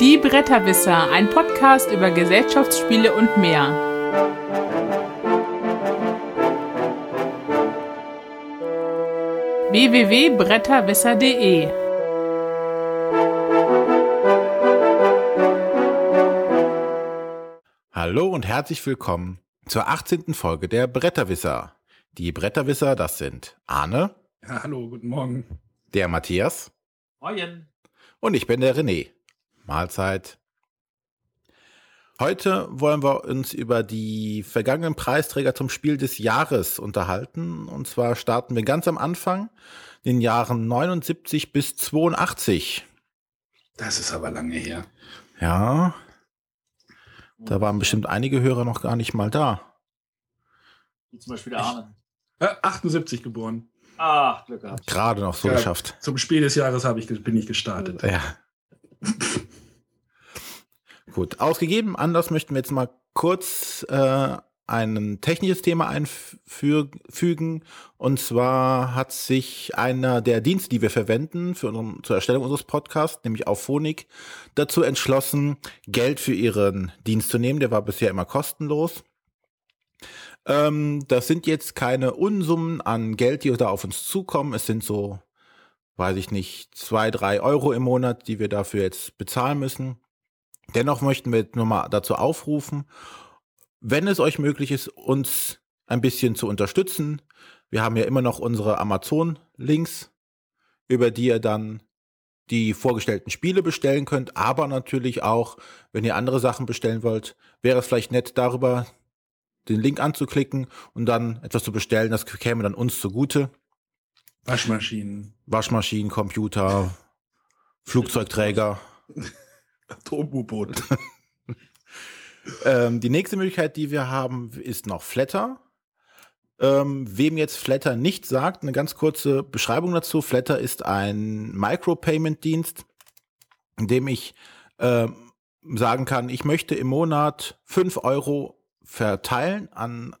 Die Bretterwisser, ein Podcast über Gesellschaftsspiele und mehr. www.bretterwisser.de Hallo und herzlich willkommen zur 18. Folge der Bretterwisser. Die Bretterwisser, das sind Arne. Ja, hallo, guten Morgen. Der Matthias. Moin. Und ich bin der René. Mahlzeit. Heute wollen wir uns über die vergangenen Preisträger zum Spiel des Jahres unterhalten. Und zwar starten wir ganz am Anfang, in den Jahren 79 bis 82. Das ist aber lange her. Ja. Da waren bestimmt einige Hörer noch gar nicht mal da. Wie zum Beispiel der Arne. Äh, 78 geboren. Ach, Glück gehabt. Gerade noch so Ja. geschafft. Zum Spiel des Jahres habe ich, bin ich gestartet. Ja. Gut, ausgegeben. Anders möchten wir jetzt mal kurz äh, ein technisches Thema einfügen. Und zwar hat sich einer der Dienste, die wir verwenden für unseren, zur Erstellung unseres Podcasts, nämlich Auphonic, dazu entschlossen, Geld für ihren Dienst zu nehmen. Der war bisher immer kostenlos. Ähm, das sind jetzt keine Unsummen an Geld, die da auf uns zukommen. Es sind so, weiß ich nicht, zwei, drei Euro im Monat, die wir dafür jetzt bezahlen müssen. Dennoch möchten wir nur mal dazu aufrufen, wenn es euch möglich ist, uns ein bisschen zu unterstützen. Wir haben ja immer noch unsere Amazon-Links, über die ihr dann die vorgestellten Spiele bestellen könnt, aber natürlich auch, wenn ihr andere Sachen bestellen wollt, wäre es vielleicht nett, darüber den Link anzuklicken und dann etwas zu bestellen. Das käme dann uns zugute. Waschmaschinen, Waschmaschinen, Computer, Flugzeugträger. Atom-U-Boot. Ähm, die nächste Möglichkeit, die wir haben, ist noch Flatter. Ähm, wem jetzt Flatter nicht sagt, eine ganz kurze Beschreibung dazu. Flatter ist ein Micropayment-Dienst, in dem ich ähm, sagen kann, ich möchte im Monat 5 Euro verteilen an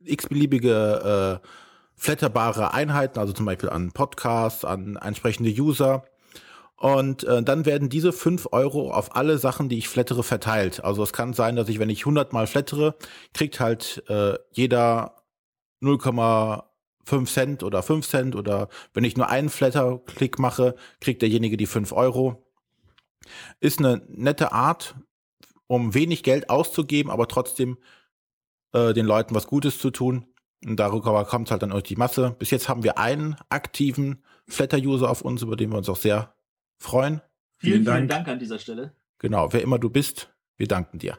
x-beliebige äh, flatterbare Einheiten, also zum Beispiel an Podcasts, an entsprechende User. Und äh, dann werden diese 5 Euro auf alle Sachen, die ich flattere, verteilt. Also es kann sein, dass ich, wenn ich 100 Mal flattere, kriegt halt äh, jeder 0,5 Cent oder 5 Cent oder wenn ich nur einen Flatter-Klick mache, kriegt derjenige die 5 Euro. Ist eine nette Art, um wenig Geld auszugeben, aber trotzdem äh, den Leuten was Gutes zu tun. Und darüber kommt halt dann durch die Masse. Bis jetzt haben wir einen aktiven Flatter-User auf uns, über den wir uns auch sehr freuen. Vielen, Vielen vielen Dank. Dank an dieser Stelle. Genau, wer immer du bist, wir danken dir.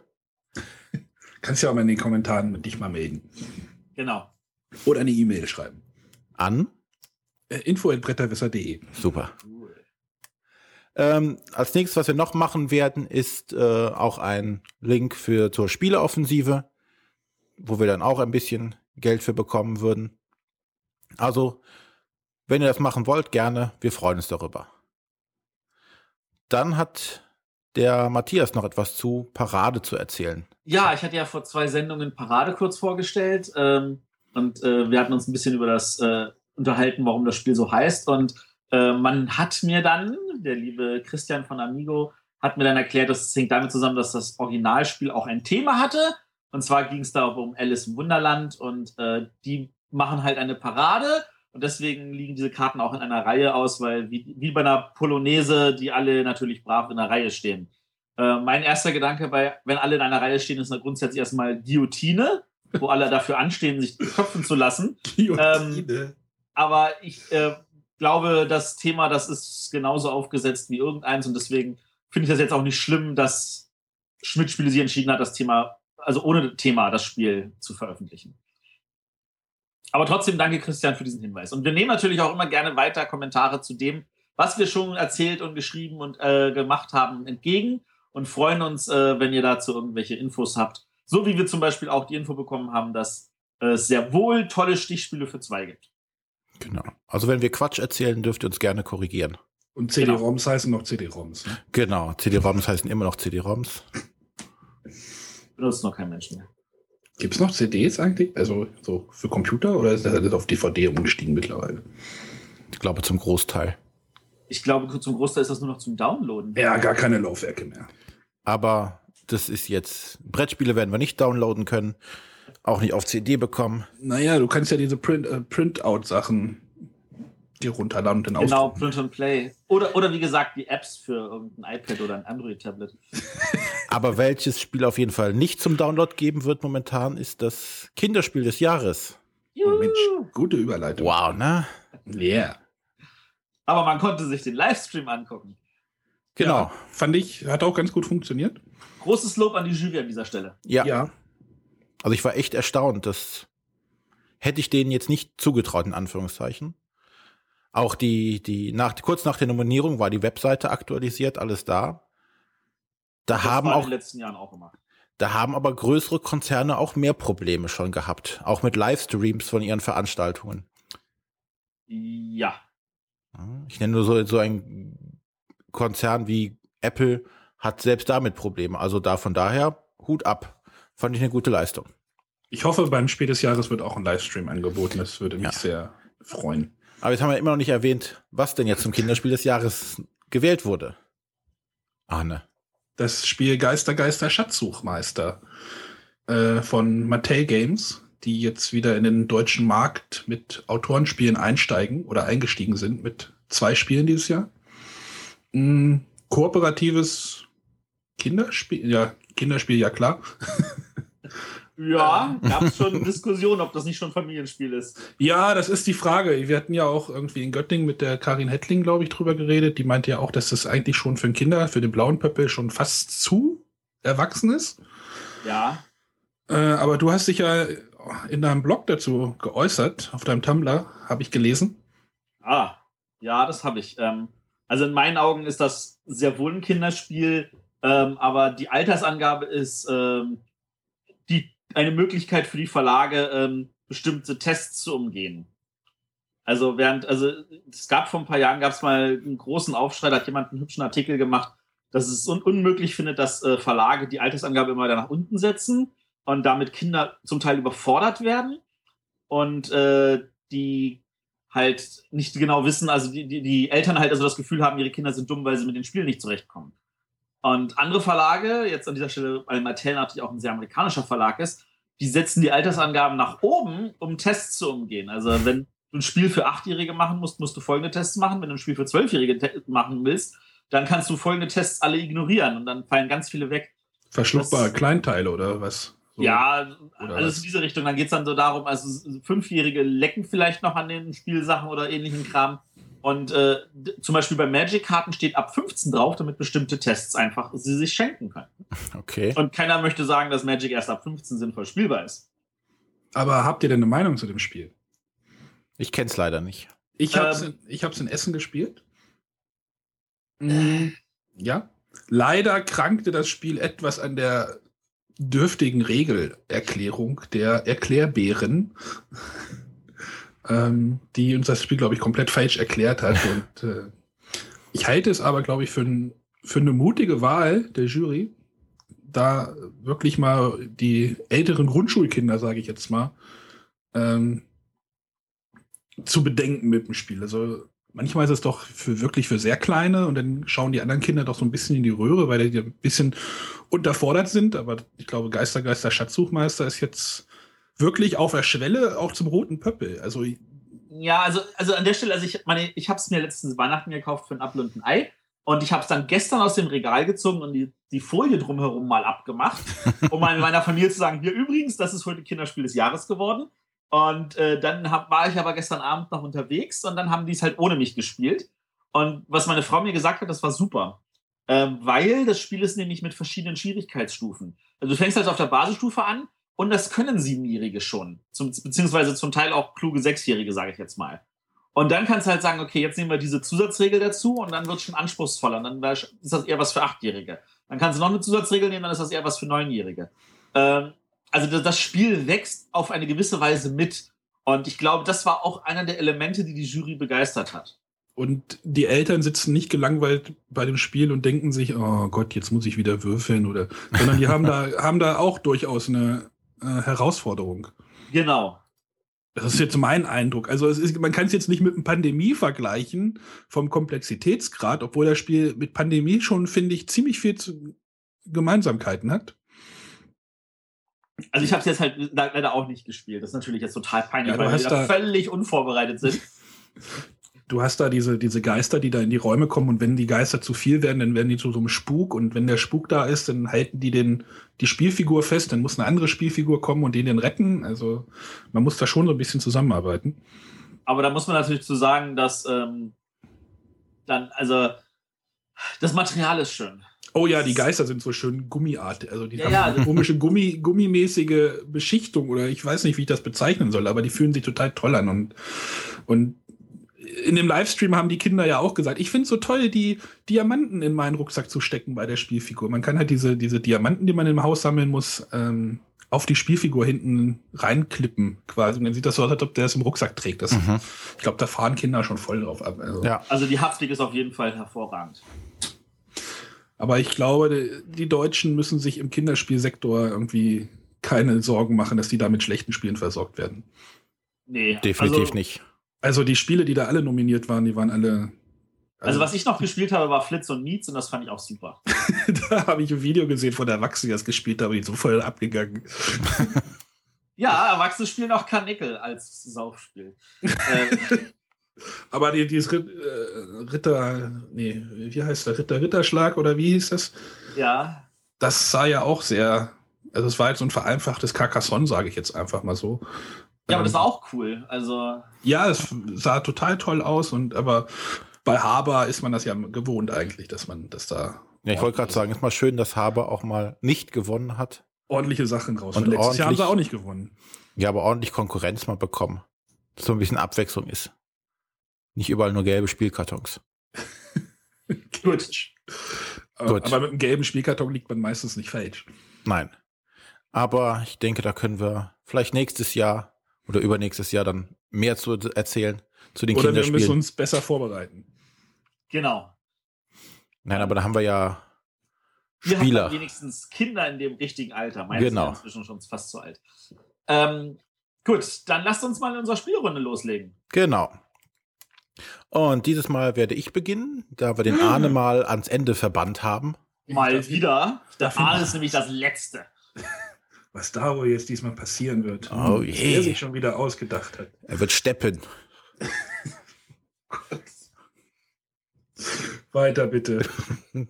Kannst ja auch mal in den Kommentaren mit dich mal melden. Genau. Oder eine E-Mail schreiben. An. Äh, info.bretterwisser.de Super. Cool. Ähm, als nächstes, was wir noch machen werden, ist äh, auch ein Link für zur Spieleoffensive, wo wir dann auch ein bisschen Geld für bekommen würden. Also, wenn ihr das machen wollt, gerne. Wir freuen uns darüber. Dann hat der Matthias noch etwas zu Parade zu erzählen. Ja, ich hatte ja vor zwei Sendungen Parade kurz vorgestellt ähm, und äh, wir hatten uns ein bisschen über das äh, unterhalten, warum das Spiel so heißt. Und äh, man hat mir dann, der liebe Christian von Amigo, hat mir dann erklärt, das hängt damit zusammen, dass das Originalspiel auch ein Thema hatte. Und zwar ging es da um Alice im Wunderland und äh, die machen halt eine Parade. Und deswegen liegen diese Karten auch in einer Reihe aus, weil wie, wie bei einer Polonaise, die alle natürlich brav in einer Reihe stehen. Äh, mein erster Gedanke bei, wenn alle in einer Reihe stehen, ist grundsätzlich erstmal Guillotine, wo alle dafür anstehen, sich köpfen zu lassen. Guillotine. Aber ich äh, glaube, das Thema, das ist genauso aufgesetzt wie irgendeins und deswegen finde ich das jetzt auch nicht schlimm, dass Schmidt Spiele sich entschieden hat, das Thema, also ohne Thema das Spiel zu veröffentlichen. Aber trotzdem danke Christian für diesen Hinweis. Und wir nehmen natürlich auch immer gerne weiter Kommentare zu dem, was wir schon erzählt und geschrieben und äh, gemacht haben, entgegen und freuen uns, äh, wenn ihr dazu irgendwelche Infos habt. So wie wir zum Beispiel auch die Info bekommen haben, dass es sehr wohl tolle Stichspiele für zwei gibt. Genau. Also wenn wir Quatsch erzählen, dürft ihr uns gerne korrigieren. Und CD-ROMs heißen noch CD-ROMs. Ne? Genau. CD-ROMs heißen immer noch CD-ROMs. Benutzt noch kein Mensch mehr. Gibt es noch CDs eigentlich? Also so für Computer oder ist das alles auf DVD umgestiegen mittlerweile? Ich glaube zum Großteil. ich glaube, zum Großteil ist das nur noch zum Downloaden. Ja, gar keine Laufwerke mehr. Aber das ist jetzt, Brettspiele werden wir nicht downloaden können, auch nicht auf CD bekommen. Naja, du kannst ja diese Print, äh, Printout-Sachen dir runterladen und dann Genau, ausdrucken. Print and Play. Oder, oder wie gesagt, die Apps für irgendein iPad oder ein Android-Tablet. Aber welches Spiel auf jeden Fall nicht zum Download geben wird momentan, ist das Kinderspiel des Jahres. Oh, Mensch, gute Überleitung. Wow, ne? Yeah. Aber man konnte sich den Livestream angucken. Genau. Ja, fand ich, hat auch ganz gut funktioniert. Großes Lob an die Jury an dieser Stelle. Ja. Ja. Also ich war echt erstaunt. Das hätte ich denen jetzt nicht zugetraut, in Anführungszeichen. Auch die, die, nach, kurz nach der Nominierung war die Webseite aktualisiert, alles da. Da Das haben war in auch, den letzten Jahren auch immer. da haben aber größere Konzerne auch mehr Probleme schon gehabt. Auch mit Livestreams von ihren Veranstaltungen. Ja. Ja, Ich nenne nur so, so ein Konzern wie Apple hat selbst damit Probleme. Also da von daher Hut ab. Fand ich eine gute Leistung. Ich hoffe, beim Spiel des Jahres wird auch ein Livestream angeboten. Das würde mich Ja. sehr freuen. Aber jetzt haben wir immer noch nicht erwähnt, was denn jetzt zum Kinderspiel des Jahres gewählt wurde. Arne. Das Spiel Geister, Geister, Schatzsuchmeister äh, von Mattel Games, die jetzt wieder in den deutschen Markt mit Autorenspielen einsteigen oder eingestiegen sind mit zwei Spielen dieses Jahr. Ein kooperatives Kinderspiel, ja, Kinderspiel, ja klar. Ja, gab es schon Diskussionen, ob das nicht schon Familienspiel ist. Ja, das ist die Frage. Wir hatten ja auch irgendwie in Göttingen mit der Karin Hettling, glaube ich, drüber geredet. Die meinte ja auch, dass das eigentlich schon für ein Kinder, für den blauen Pöppel schon fast zu erwachsen ist. Ja. Äh, aber du hast dich ja in deinem Blog dazu geäußert, auf deinem Tumblr, habe ich gelesen. Ah, ja, das habe ich. Ähm, also in meinen Augen ist das sehr wohl ein Kinderspiel, ähm, aber die Altersangabe ist ähm, die, eine Möglichkeit für die Verlage, ähm, bestimmte Tests zu umgehen. Also während, also es gab vor ein paar Jahren, gab es mal einen großen Aufschrei, da hat jemand einen hübschen Artikel gemacht, dass es un unmöglich findet, dass äh, Verlage die Altersangabe immer wieder nach unten setzen und damit Kinder zum Teil überfordert werden und äh, die halt nicht genau wissen, also die, die, die Eltern halt also das Gefühl haben, ihre Kinder sind dumm, weil sie mit den Spielen nicht zurechtkommen. Und andere Verlage, jetzt an dieser Stelle, weil Mattel natürlich auch ein sehr amerikanischer Verlag ist, die setzen die Altersangaben nach oben, um Tests zu umgehen. Also wenn du ein Spiel für Achtjährige machen musst, musst du folgende Tests machen. Wenn du ein Spiel für Zwölfjährige machen willst, dann kannst du folgende Tests alle ignorieren und dann fallen ganz viele weg. Verschluckbare Kleinteile oder was? So. Ja, Oder alles was? in diese Richtung. Dann geht es dann so darum, also Fünfjährige lecken vielleicht noch an den Spielsachen oder ähnlichen Kram. Und äh, zum Beispiel bei Magic-Karten steht ab 15 drauf, damit bestimmte Tests einfach sie sich schenken können. Okay. Und keiner möchte sagen, dass Magic erst ab 15 sinnvoll spielbar ist. Aber habt ihr denn eine Meinung zu dem Spiel? Ich kenn's leider nicht. Ich habe es Ähm. in, ich hab's in Essen gespielt. Mm, ja. Leider krankte das Spiel etwas an der dürftigen Regelerklärung der Erklärbären, ähm, die uns das Spiel, glaube ich, komplett falsch erklärt hat. Und äh, ich halte es aber, glaube ich, für, ein, für eine mutige Wahl der Jury, da wirklich mal die älteren Grundschulkinder, sage ich jetzt mal, ähm, zu bedenken mit dem Spiel. Also manchmal ist es doch für wirklich für sehr kleine und dann schauen die anderen Kinder doch so ein bisschen in die Röhre, weil die ein bisschen unterfordert sind. Aber ich glaube, Geister, Geister, Schatzsuchmeister ist jetzt wirklich auf der Schwelle auch zum roten Pöppel. Also Ja, also, also an der Stelle, also ich meine, ich habe es mir letztens Weihnachten gekauft für ein Apfel und ein Ei. Und ich habe es dann gestern aus dem Regal gezogen und die, die Folie drumherum mal abgemacht, um mal in meiner Familie zu sagen, hier übrigens, das ist heute Kinderspiel des Jahres geworden. Und äh, dann hab, war ich aber gestern Abend noch unterwegs und dann haben die es halt ohne mich gespielt. Und was meine Frau mir gesagt hat, das war super. Ähm, weil das Spiel ist nämlich mit verschiedenen Schwierigkeitsstufen. Also du fängst halt auf der Basisstufe an und das können Siebenjährige schon. Zum, beziehungsweise zum Teil auch kluge Sechsjährige, sage ich jetzt mal. Und dann kannst du halt sagen, okay, jetzt nehmen wir diese Zusatzregel dazu und dann wird es schon anspruchsvoller. Und dann ist das eher was für Achtjährige. Dann kannst du noch eine Zusatzregel nehmen, dann ist das eher was für Neunjährige. Ähm, also das, das Spiel wächst auf eine gewisse Weise mit. Und ich glaube, das war auch einer der Elemente, die die Jury begeistert hat. und die Eltern sitzen nicht gelangweilt bei dem Spiel und denken sich, oh Gott, jetzt muss ich wieder würfeln oder, sondern die haben da haben da auch durchaus eine äh, Herausforderung. Genau. Das ist jetzt mein Eindruck. Also es ist, man kann es jetzt nicht mit einem Pandemie vergleichen vom Komplexitätsgrad, obwohl das Spiel mit Pandemie schon, finde ich, ziemlich viel zu Gemeinsamkeiten hat. Also ich habe es jetzt halt leider auch nicht gespielt. Das ist natürlich jetzt total peinlich, Ja, weil wir da- völlig unvorbereitet sind. Du hast da diese, diese Geister, die da in die Räume kommen und wenn die Geister zu viel werden, dann werden die zu so einem Spuk und wenn der Spuk da ist, dann halten die den, die Spielfigur fest, dann muss eine andere Spielfigur kommen und den den retten. Also man muss da schon so ein bisschen zusammenarbeiten. Aber da muss man natürlich zu sagen, dass ähm, dann, also das Material ist schön. Oh ja, die Geister sind so schön gummiartig. Also die Ja, haben ja, eine komische Gummi, gummimäßige Beschichtung oder ich weiß nicht, wie ich das bezeichnen soll, aber die fühlen sich total toll an und, und in dem Livestream haben die Kinder ja auch gesagt, ich finde es so toll, die Diamanten in meinen Rucksack zu stecken bei der Spielfigur. Man kann halt diese, diese Diamanten, die man im Haus sammeln muss, ähm, auf die Spielfigur hinten reinklippen quasi. Und dann sieht das so aus, als ob der es im Rucksack trägt. Das, Mhm. Ich glaube, da fahren Kinder schon voll drauf ab. Also. Ja. Also die Haptik ist auf jeden Fall hervorragend. Aber ich glaube, die- die Deutschen müssen sich im Kinderspielsektor irgendwie keine Sorgen machen, dass die da mit schlechten Spielen versorgt werden. Nee, Definitiv also, nicht. Also die Spiele, die da alle nominiert waren, die waren alle. Also was ich noch gespielt habe, war Flitz und Needs und das fand ich auch super. da habe ich ein Video gesehen von der Erwachsenen, die das gespielt haben, die so voll abgegangen. Ja, Erwachsene spielen auch Karnickel als Saufspiel. äh, Aber die, dieses Rit- äh, Ritter, nee, wie heißt der? Ritter, Ritterschlag oder wie hieß das? ja, Das sah ja auch sehr, also es war jetzt so ein vereinfachtes Carcassonne, sage ich jetzt einfach mal so. Ja, aber das war auch cool. Also Ja, es sah total toll aus und aber bei Haber ist man das ja gewohnt eigentlich, dass man das da Ja, ich wollte gerade sagen, ist mal schön, dass Haber auch mal nicht gewonnen hat. ordentliche Sachen raus. Und Und letztes Jahr haben sie auch nicht gewonnen. Ja, aber ordentlich Konkurrenz mal bekommen. Dass so ein bisschen Abwechslung ist. Nicht überall nur gelbe Spielkartons. Gut. Aber, Gut. aber mit einem gelben Spielkarton liegt man meistens nicht falsch. Nein. Aber ich denke, da können wir vielleicht nächstes Jahr oder übernächstes Jahr dann mehr zu erzählen zu den Oder wir müssen Kinderspielen. uns besser vorbereiten. genau. Nein, aber da haben wir ja Wir haben Spieler. wenigstens Kinder in dem richtigen Alter. Meins Genau. sind inzwischen schon fast zu alt. Ähm, gut, dann lasst uns mal in unserer Spielrunde loslegen. Genau. Und dieses Mal werde ich beginnen, da wir den Arne mal ans Ende verbannt haben. Mal wieder. Der Aal ist nämlich das Letzte. Was da wohl jetzt diesmal passieren wird. Oh was je. er sich schon wieder ausgedacht hat. Er wird steppen. Weiter bitte.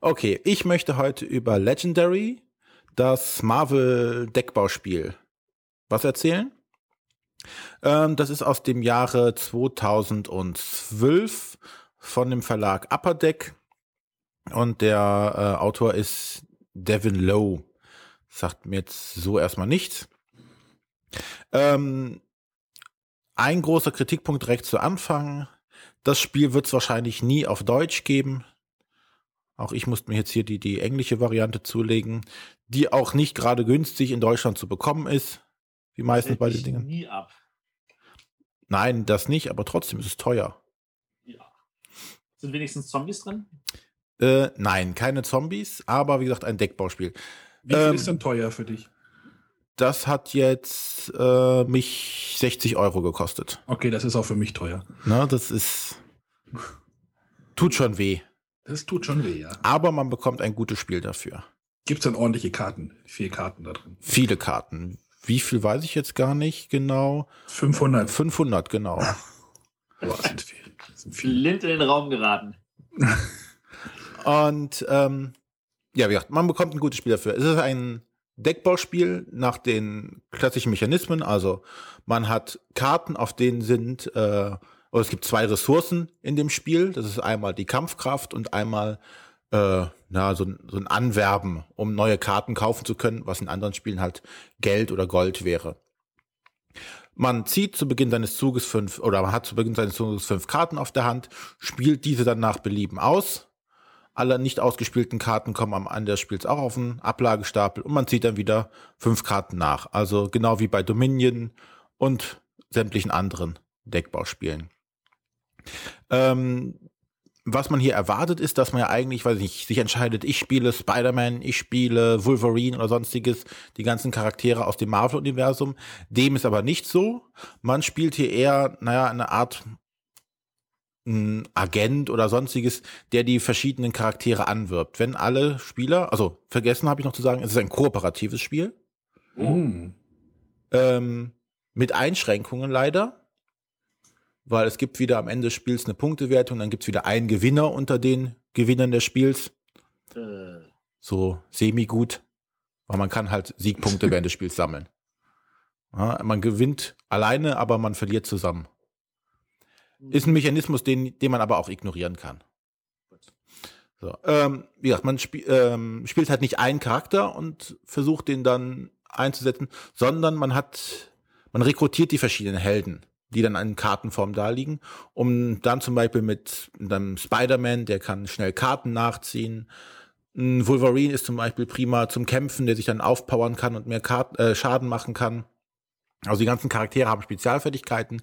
Okay, ich möchte heute über Legendary, das Marvel Deckbauspiel, was erzählen. Ähm, das ist aus dem Jahre 2012 von dem Verlag Upper Deck und der äh, Autor ist Devin Lowe. Sagt mir jetzt so erstmal nichts. Ähm, ein großer Kritikpunkt direkt zu Anfang. Das Spiel wird es wahrscheinlich nie auf Deutsch geben. Auch ich musste mir jetzt hier die, die englische Variante zulegen, die auch nicht gerade günstig in Deutschland zu bekommen ist. Wie meistens bei den Dingen. nie ab. Nein, das nicht, aber trotzdem ist es teuer. Ja. Sind wenigstens Zombies drin? Äh, nein, keine Zombies, aber wie gesagt, ein Deckbauspiel. Wie viel Ähm, ist denn teuer für dich? Das hat jetzt äh, mich 60 Euro gekostet. Okay, das ist auch für mich teuer. Ne, das ist. Tut schon weh. Das tut schon weh, ja. Aber man bekommt ein gutes Spiel dafür. Gibt es denn ordentliche Karten? Vier Karten da drin. Viele Karten. Wie viel weiß ich jetzt gar nicht genau. 500. 500, genau. Boah, das sind viel. Sind viel. Flint in den Raum geraten. Und ähm, ja, wie gesagt, man bekommt ein gutes Spiel dafür. Es ist ein Deckbauspiel nach den klassischen Mechanismen. Also man hat Karten, auf denen sind, äh, oder es gibt zwei Ressourcen in dem Spiel. Das ist einmal die Kampfkraft und einmal äh, na, so, ein- so ein Anwerben, um neue Karten kaufen zu können, was in anderen Spielen halt Geld oder Gold wäre. Man zieht zu Beginn seines Zuges fünf, oder man hat zu Beginn seines Zuges fünf Karten auf der Hand, spielt diese dann nach Belieben aus. Alle nicht ausgespielten Karten kommen am Ende des Spiels auch auf den Ablagestapel und man zieht dann wieder fünf Karten nach. Also genau wie bei Dominion und sämtlichen anderen Deckbauspielen. Ähm, was man hier erwartet, ist, dass man ja eigentlich, weiß ich nicht, sich entscheidet, ich spiele Spider-Man, ich spiele Wolverine oder sonstiges, die ganzen Charaktere aus dem Marvel-Universum. Dem ist aber nicht so. Man spielt hier eher, naja, eine Art ein Agent oder sonstiges, der die verschiedenen Charaktere anwirbt. Wenn alle Spieler, also vergessen habe ich noch zu sagen, es ist ein kooperatives Spiel. Oh. Ähm, mit Einschränkungen leider, weil es gibt wieder am Ende des Spiels eine Punktewertung, dann gibt es wieder einen Gewinner unter den Gewinnern des Spiels. Äh, So semi-gut, weil man kann halt Siegpunkte während des Spiels sammeln. Ja, man gewinnt alleine, aber man verliert zusammen. Ist ein Mechanismus, den, den man aber auch ignorieren kann. So, ähm, wie gesagt, man spiel, ähm, spielt halt nicht einen Charakter und versucht den dann einzusetzen, sondern man hat, man rekrutiert die verschiedenen Helden, die dann in Kartenform da liegen, um dann zum Beispiel mit einem Spider-Man, der kann schnell Karten nachziehen. Ein Wolverine ist zum Beispiel prima zum Kämpfen, der sich dann aufpowern kann und mehr Kart äh, Schaden machen kann. Also die ganzen Charaktere haben Spezialfertigkeiten.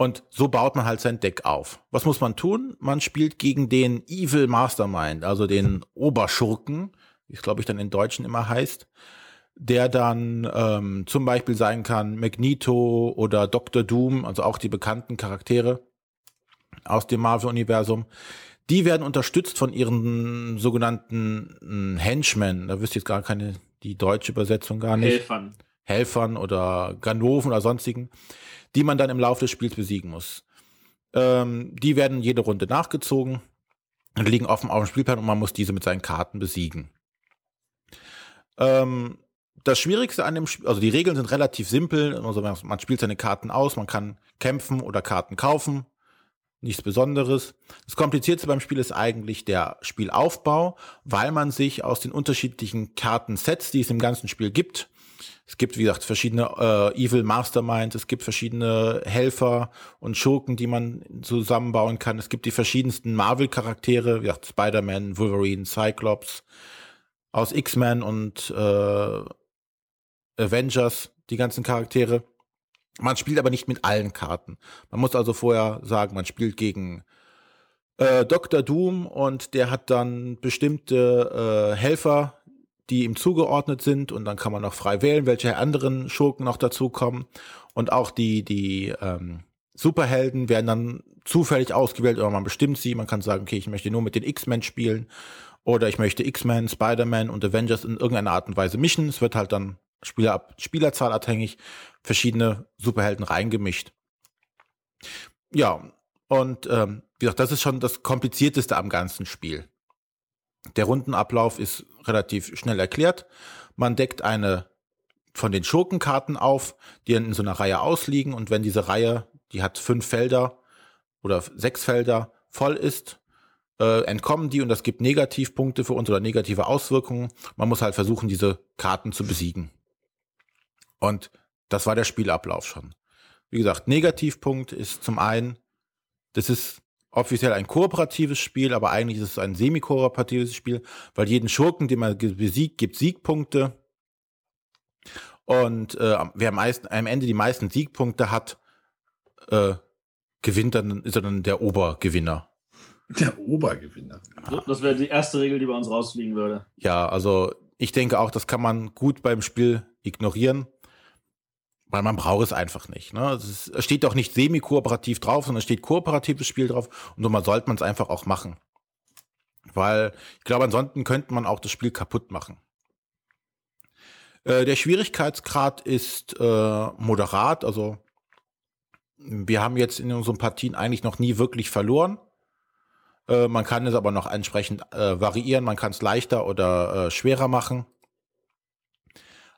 Und so baut man halt sein Deck auf. Was muss man tun? Man spielt gegen den Evil Mastermind, also den Oberschurken, wie es glaube ich dann in Deutschen immer heißt, der dann ähm, zum Beispiel sein kann Magneto oder Dr. Doom, also auch die bekannten Charaktere aus dem Marvel-Universum. Die werden unterstützt von ihren sogenannten äh, Henchmen. Da wüsste ich jetzt gar keine, die deutsche Übersetzung gar nicht. Helfern. Helfern oder Ganoven oder sonstigen, die man dann im Laufe des Spiels besiegen muss. Ähm, die werden jede Runde nachgezogen und liegen offen auf dem Spielplan und man muss diese mit seinen Karten besiegen. Ähm, das Schwierigste an dem Spiel, also die Regeln sind relativ simpel. Also man spielt seine Karten aus, man kann kämpfen oder Karten kaufen. Nichts Besonderes. Das Komplizierteste beim Spiel ist eigentlich der Spielaufbau, weil man sich aus den unterschiedlichen Kartensets, die es im ganzen Spiel gibt, es gibt, wie gesagt, verschiedene äh, Evil Masterminds, es gibt verschiedene Helfer und Schurken, die man zusammenbauen kann. Es gibt die verschiedensten Marvel-Charaktere, wie gesagt, Spider-Man, Wolverine, Cyclops, aus X-Men und äh, Avengers, die ganzen Charaktere. Man spielt aber nicht mit allen Karten. Man muss also vorher sagen, man spielt gegen äh, Dr. Doom und der hat dann bestimmte äh, Helfer, die ihm zugeordnet sind und dann kann man noch frei wählen, welche anderen Schurken noch dazukommen. Und auch die, die ähm, Superhelden werden dann zufällig ausgewählt oder man bestimmt sie. Man kann sagen, okay, ich möchte nur mit den X-Men spielen oder ich möchte X-Men, Spider-Man und Avengers in irgendeiner Art und Weise mischen. Es wird halt dann Spieler, Spielerzahl abhängig verschiedene Superhelden reingemischt. Ja, und ähm, wie gesagt, das ist schon das Komplizierteste am ganzen Spiel. Der Rundenablauf ist relativ schnell erklärt. Man deckt eine von den Schurkenkarten auf, die in so einer Reihe ausliegen. Und wenn diese Reihe, die hat fünf Felder oder sechs Felder voll ist, äh, entkommen die und das gibt Negativpunkte für uns oder negative Auswirkungen. Man muss halt versuchen, diese Karten zu besiegen. Und das war der Spielablauf schon. Wie gesagt, Negativpunkt ist zum einen, das ist offiziell ein kooperatives Spiel, aber eigentlich ist es ein semi-kooperatives Spiel, weil jeden Schurken, den man besiegt, gibt Siegpunkte. Und äh, wer am, meisten, am Ende die meisten Siegpunkte hat, äh, gewinnt dann, ist er dann der Obergewinner. Der Obergewinner. Das wäre die erste Regel, die bei uns rausfliegen würde. Ja, also ich denke auch, das kann man gut beim Spiel ignorieren, weil man braucht es einfach nicht. Ne? Es, steht doch nicht semi-kooperativ drauf, sondern es steht kooperatives Spiel drauf und so mal sollte man es einfach auch machen. Weil ich glaube, ansonsten könnte man auch das Spiel kaputt machen. Äh, der Schwierigkeitsgrad ist äh, moderat, also wir haben jetzt in unseren Partien eigentlich noch nie wirklich verloren. Äh, man kann es aber noch entsprechend äh, variieren, man kann es leichter oder äh, schwerer machen.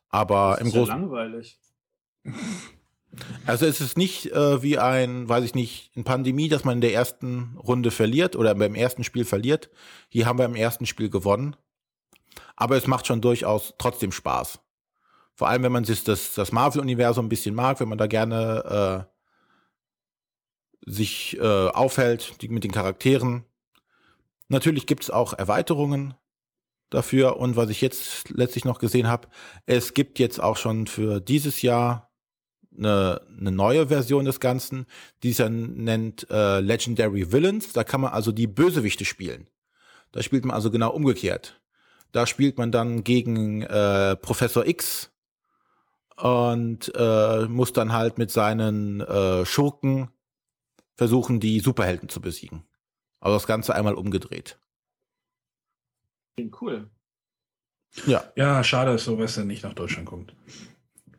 Aber Das im ist ja Großen langweilig. Also es ist nicht äh, wie ein, weiß ich nicht, in Pandemie, dass man in der ersten Runde verliert oder beim ersten Spiel verliert. Hier haben wir im ersten Spiel gewonnen. Aber es macht schon durchaus trotzdem Spaß. Vor allem, wenn man sich das, das Marvel-Universum ein bisschen mag, wenn man da gerne äh, sich äh, aufhält die, mit den Charakteren. Natürlich gibt es auch Erweiterungen dafür. Und was ich jetzt letztlich noch gesehen habe, es gibt jetzt auch schon für dieses Jahr eine, eine neue Version des Ganzen, die sich dann nennt äh, Legendary Villains. Da kann man also die Bösewichte spielen. Da spielt man also genau umgekehrt. Da spielt man dann gegen äh, Professor X und äh, muss dann halt mit seinen äh, Schurken versuchen, die Superhelden zu besiegen. Also das Ganze einmal umgedreht. Klingt cool. Ja. Ja, schade, dass sowas dann nicht nach Deutschland kommt.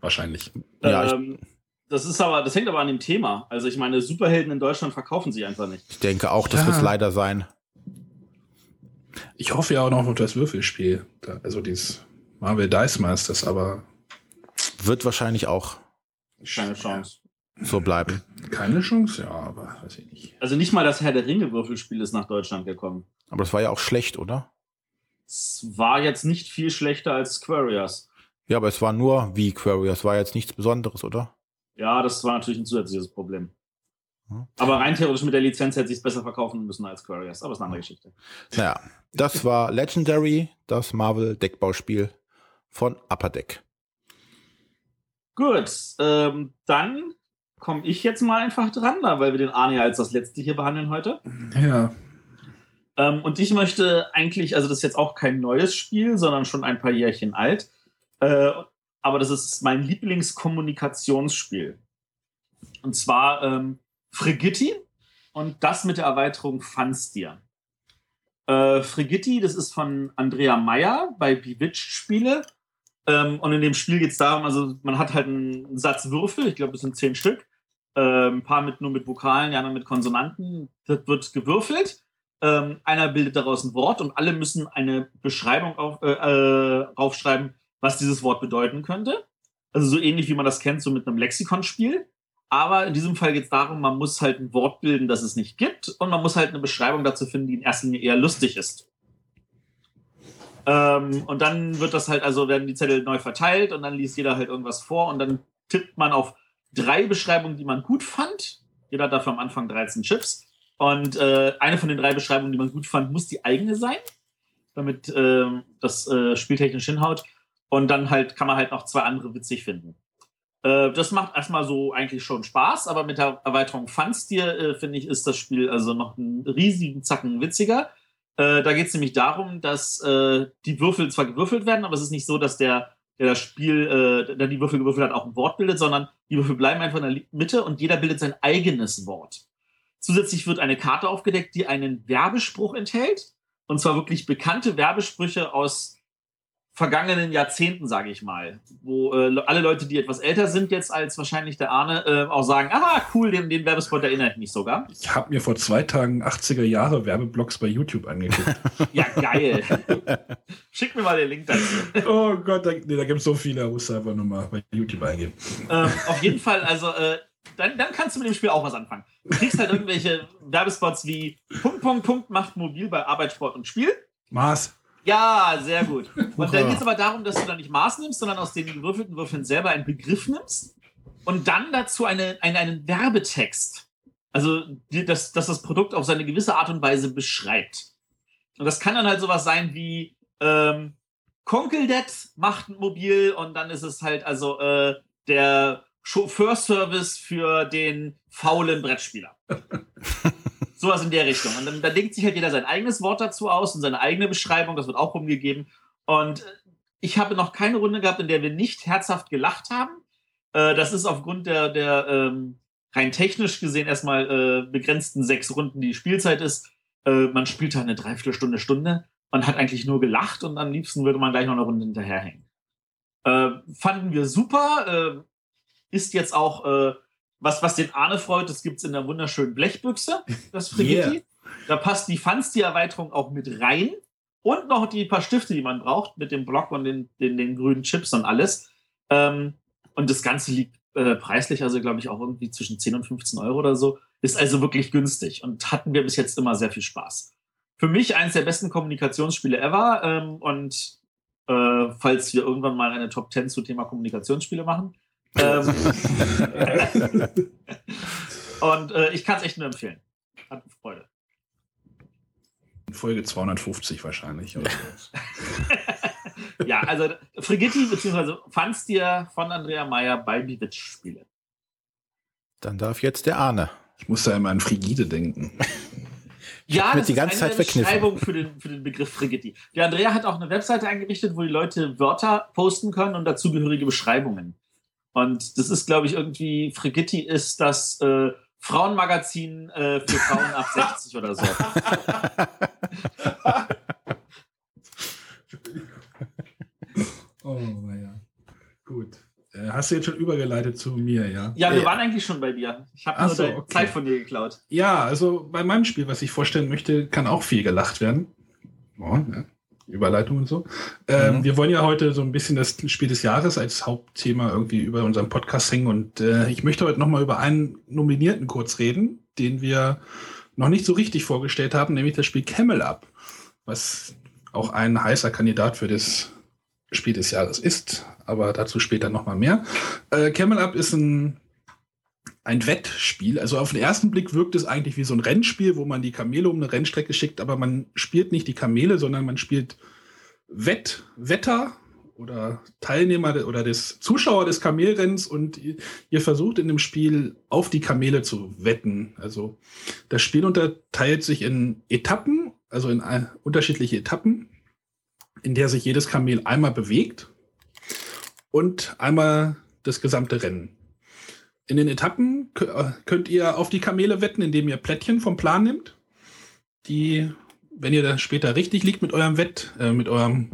Wahrscheinlich. Ja, ähm, das ist aber, das hängt aber an dem Thema. Also ich meine, Superhelden in Deutschland verkaufen sich einfach nicht. Ich denke auch, das Ja. wird leider sein. Ich hoffe ja auch noch auf das Würfelspiel. Also dieses Marvel Dice Masters, aber Wird wahrscheinlich auch Keine Chance. so bleiben. keine Chance, ja, aber weiß ich nicht. Also nicht mal das Herr der Ringe Würfelspiel ist nach Deutschland gekommen. Aber das war ja auch schlecht, oder? Es war jetzt nicht viel schlechter als Squarius. Ja, aber es war nur wie Query. Das war jetzt nichts Besonderes, oder? Ja, das war natürlich ein zusätzliches Problem. Hm. Aber rein theoretisch mit der Lizenz hätte sich besser verkaufen müssen als Squarius. Aber ist eine andere Geschichte. Naja, das war Legendary, das Marvel-Deckbauspiel von Upper Deck. Gut, ähm, dann komme ich jetzt mal einfach dran, da, weil wir den Arne als das letzte hier behandeln heute. Ja, Ähm, und ich möchte eigentlich, also das ist jetzt auch kein neues Spiel, sondern schon ein paar Jährchen alt. Äh, aber das ist mein Lieblingskommunikationsspiel. Und zwar ähm, Frigitti und das mit der Erweiterung Funsteer. Äh, Frigitti, das ist von Andrea Meyer bei Bewitched Spiele. Ähm, und in dem Spiel geht es darum, also man hat halt einen Satz Würfel, ich glaube, es sind zehn Stück. Äh, ein paar mit, nur mit Vokalen, die anderen mit Konsonanten. Das wird gewürfelt. Ähm, einer bildet daraus ein Wort und alle müssen eine Beschreibung auf, äh, äh, aufschreiben, was dieses Wort bedeuten könnte. Also so ähnlich wie man das kennt, so mit einem Lexikonspiel. Aber in diesem Fall geht es darum, man muss halt ein Wort bilden, das es nicht gibt und man muss halt eine Beschreibung dazu finden, die in erster Linie eher lustig ist. Ähm, und dann wird das halt, also werden die Zettel neu verteilt und dann liest jeder halt irgendwas vor und dann tippt man auf drei Beschreibungen, die man gut fand. Jeder hat dafür am Anfang 13 Chips. Und äh, eine von den drei Beschreibungen, die man gut fand, muss die eigene sein, damit ähm, das äh, spieltechnisch hinhaut. Und dann halt kann man halt noch zwei andere witzig finden. Äh, das macht erstmal so eigentlich schon Spaß, aber mit der Erweiterung Funsteer, äh, finde ich, ist das Spiel also noch einen riesigen Zacken witziger. Äh, da geht es nämlich darum, dass äh, die Würfel zwar gewürfelt werden, aber es ist nicht so, dass der, der das Spiel, äh, der die Würfel gewürfelt hat, auch ein Wort bildet, sondern die Würfel bleiben einfach in der Mitte und jeder bildet sein eigenes Wort. Zusätzlich wird eine Karte aufgedeckt, die einen Werbespruch enthält. Und zwar wirklich bekannte Werbesprüche aus vergangenen Jahrzehnten, sage ich mal. Wo äh, alle Leute, die etwas älter sind jetzt als wahrscheinlich der Arne, äh, auch sagen, ah, cool, den, den Werbespot erinnere ich mich sogar. ich habe mir vor zwei Tagen 80er Jahre Werbeblocks bei YouTube angeguckt. Ja, geil. Schick mir mal den Link dazu. oh Gott, da, nee, da gibt es so viele, da musst du einfach nur mal bei YouTube eingeben. ähm, auf jeden Fall, also äh, dann, dann kannst du mit dem Spiel auch was anfangen. Du kriegst halt irgendwelche Werbespots wie Punkt, Punkt, Punkt macht mobil bei Arbeit, Sport und Spiel. Mars. Ja, sehr gut. Und dann geht es aber darum, dass du dann nicht Maß nimmst, sondern aus den gewürfelten Würfeln selber einen Begriff nimmst und dann dazu eine, eine, einen Werbetext. Also, dass, dass das Produkt auf seine gewisse Art und Weise beschreibt. Und das kann dann halt sowas sein wie ähm, Konkeldet macht ein Mobil und dann ist es halt also äh, der Chauffeurservice für den faulen Brettspieler. Sowas in der Richtung. Und dann, dann denkt sich halt jeder sein eigenes Wort dazu aus und seine eigene Beschreibung, das wird auch rumgegeben. Und ich habe noch keine Runde gehabt, in der wir nicht herzhaft gelacht haben. Äh, das ist aufgrund der, der ähm, rein technisch gesehen erstmal äh, begrenzten sechs Runden, die Spielzeit ist. Äh, man spielt halt eine Dreiviertelstunde, Stunde. Man hat eigentlich nur gelacht und am liebsten würde man gleich noch eine Runde hinterherhängen. Äh, fanden wir super. Äh, ist jetzt auch äh, was, was den Arne freut, das gibt es in der wunderschönen Blechbüchse, das Frigitti. Yeah. Da passt die Fansti-Erweiterung auch mit rein. Und noch die paar Stifte, die man braucht, mit dem Block und den, den, den grünen Chips und alles. Ähm, und das Ganze liegt äh, preislich, also glaube ich, auch irgendwie zwischen 10 und 15 Euro oder so. Ist also wirklich günstig und hatten wir bis jetzt immer sehr viel Spaß. Für mich eines der besten Kommunikationsspiele ever. Ähm, und äh, falls wir irgendwann mal eine Top 10 zu Thema Kommunikationsspiele machen. Ähm, und äh, ich kann es echt nur empfehlen. Hat Freude. Folge 250 wahrscheinlich. Ja, also Frigitti bzw. Fanstier von Andrea Meyer bei Bewitch Spiele. Dann darf jetzt der Arne. Ich muss da immer an Frigide denken. Ja, das die ist ganze eine Zeit. Beschreibung für den, für den Begriff Frigitti. Der Andrea hat auch eine Webseite eingerichtet, wo die Leute Wörter posten können und dazugehörige Beschreibungen. Und das ist, glaube ich, irgendwie, Frigitti ist das äh, Frauenmagazin äh, für Frauen ab 60 oder so. Oh, ja. Gut. Äh, Hast du jetzt schon übergeleitet zu mir, ja? Ja, wir Ja. waren eigentlich schon bei dir. Ich habe nur so, okay. Zeit von dir geklaut. Ja, also bei meinem Spiel, was ich vorstellen möchte, kann auch viel gelacht werden. Oh, ja. Überleitung und so. Ähm, Mhm. Wir wollen ja heute so ein bisschen das Spiel des Jahres als Hauptthema irgendwie über unseren Podcast hängen und äh, ich möchte heute nochmal über einen Nominierten kurz reden, den wir noch nicht so richtig vorgestellt haben, nämlich das Spiel Camel Up, was auch ein heißer Kandidat für das Spiel des Jahres ist, aber dazu später nochmal mehr. Äh, Camel Up ist ein ein Wettspiel. Also auf den ersten Blick wirkt es eigentlich wie so ein Rennspiel, wo man die Kamele um eine Rennstrecke schickt, aber man spielt nicht die Kamele, sondern man spielt Wett, Wetter oder Teilnehmer de- oder des Zuschauer des Kamelrenns und ihr, versucht in dem Spiel auf die Kamele zu wetten. Also das Spiel unterteilt sich in Etappen, also in ein- unterschiedliche Etappen, in der sich jedes Kamel einmal bewegt und einmal das gesamte Rennen. In den Etappen äh, könnt ihr auf die Kamele wetten, indem ihr Plättchen vom Plan nimmt, die, wenn ihr dann später richtig liegt mit eurem Wett, äh, mit eurem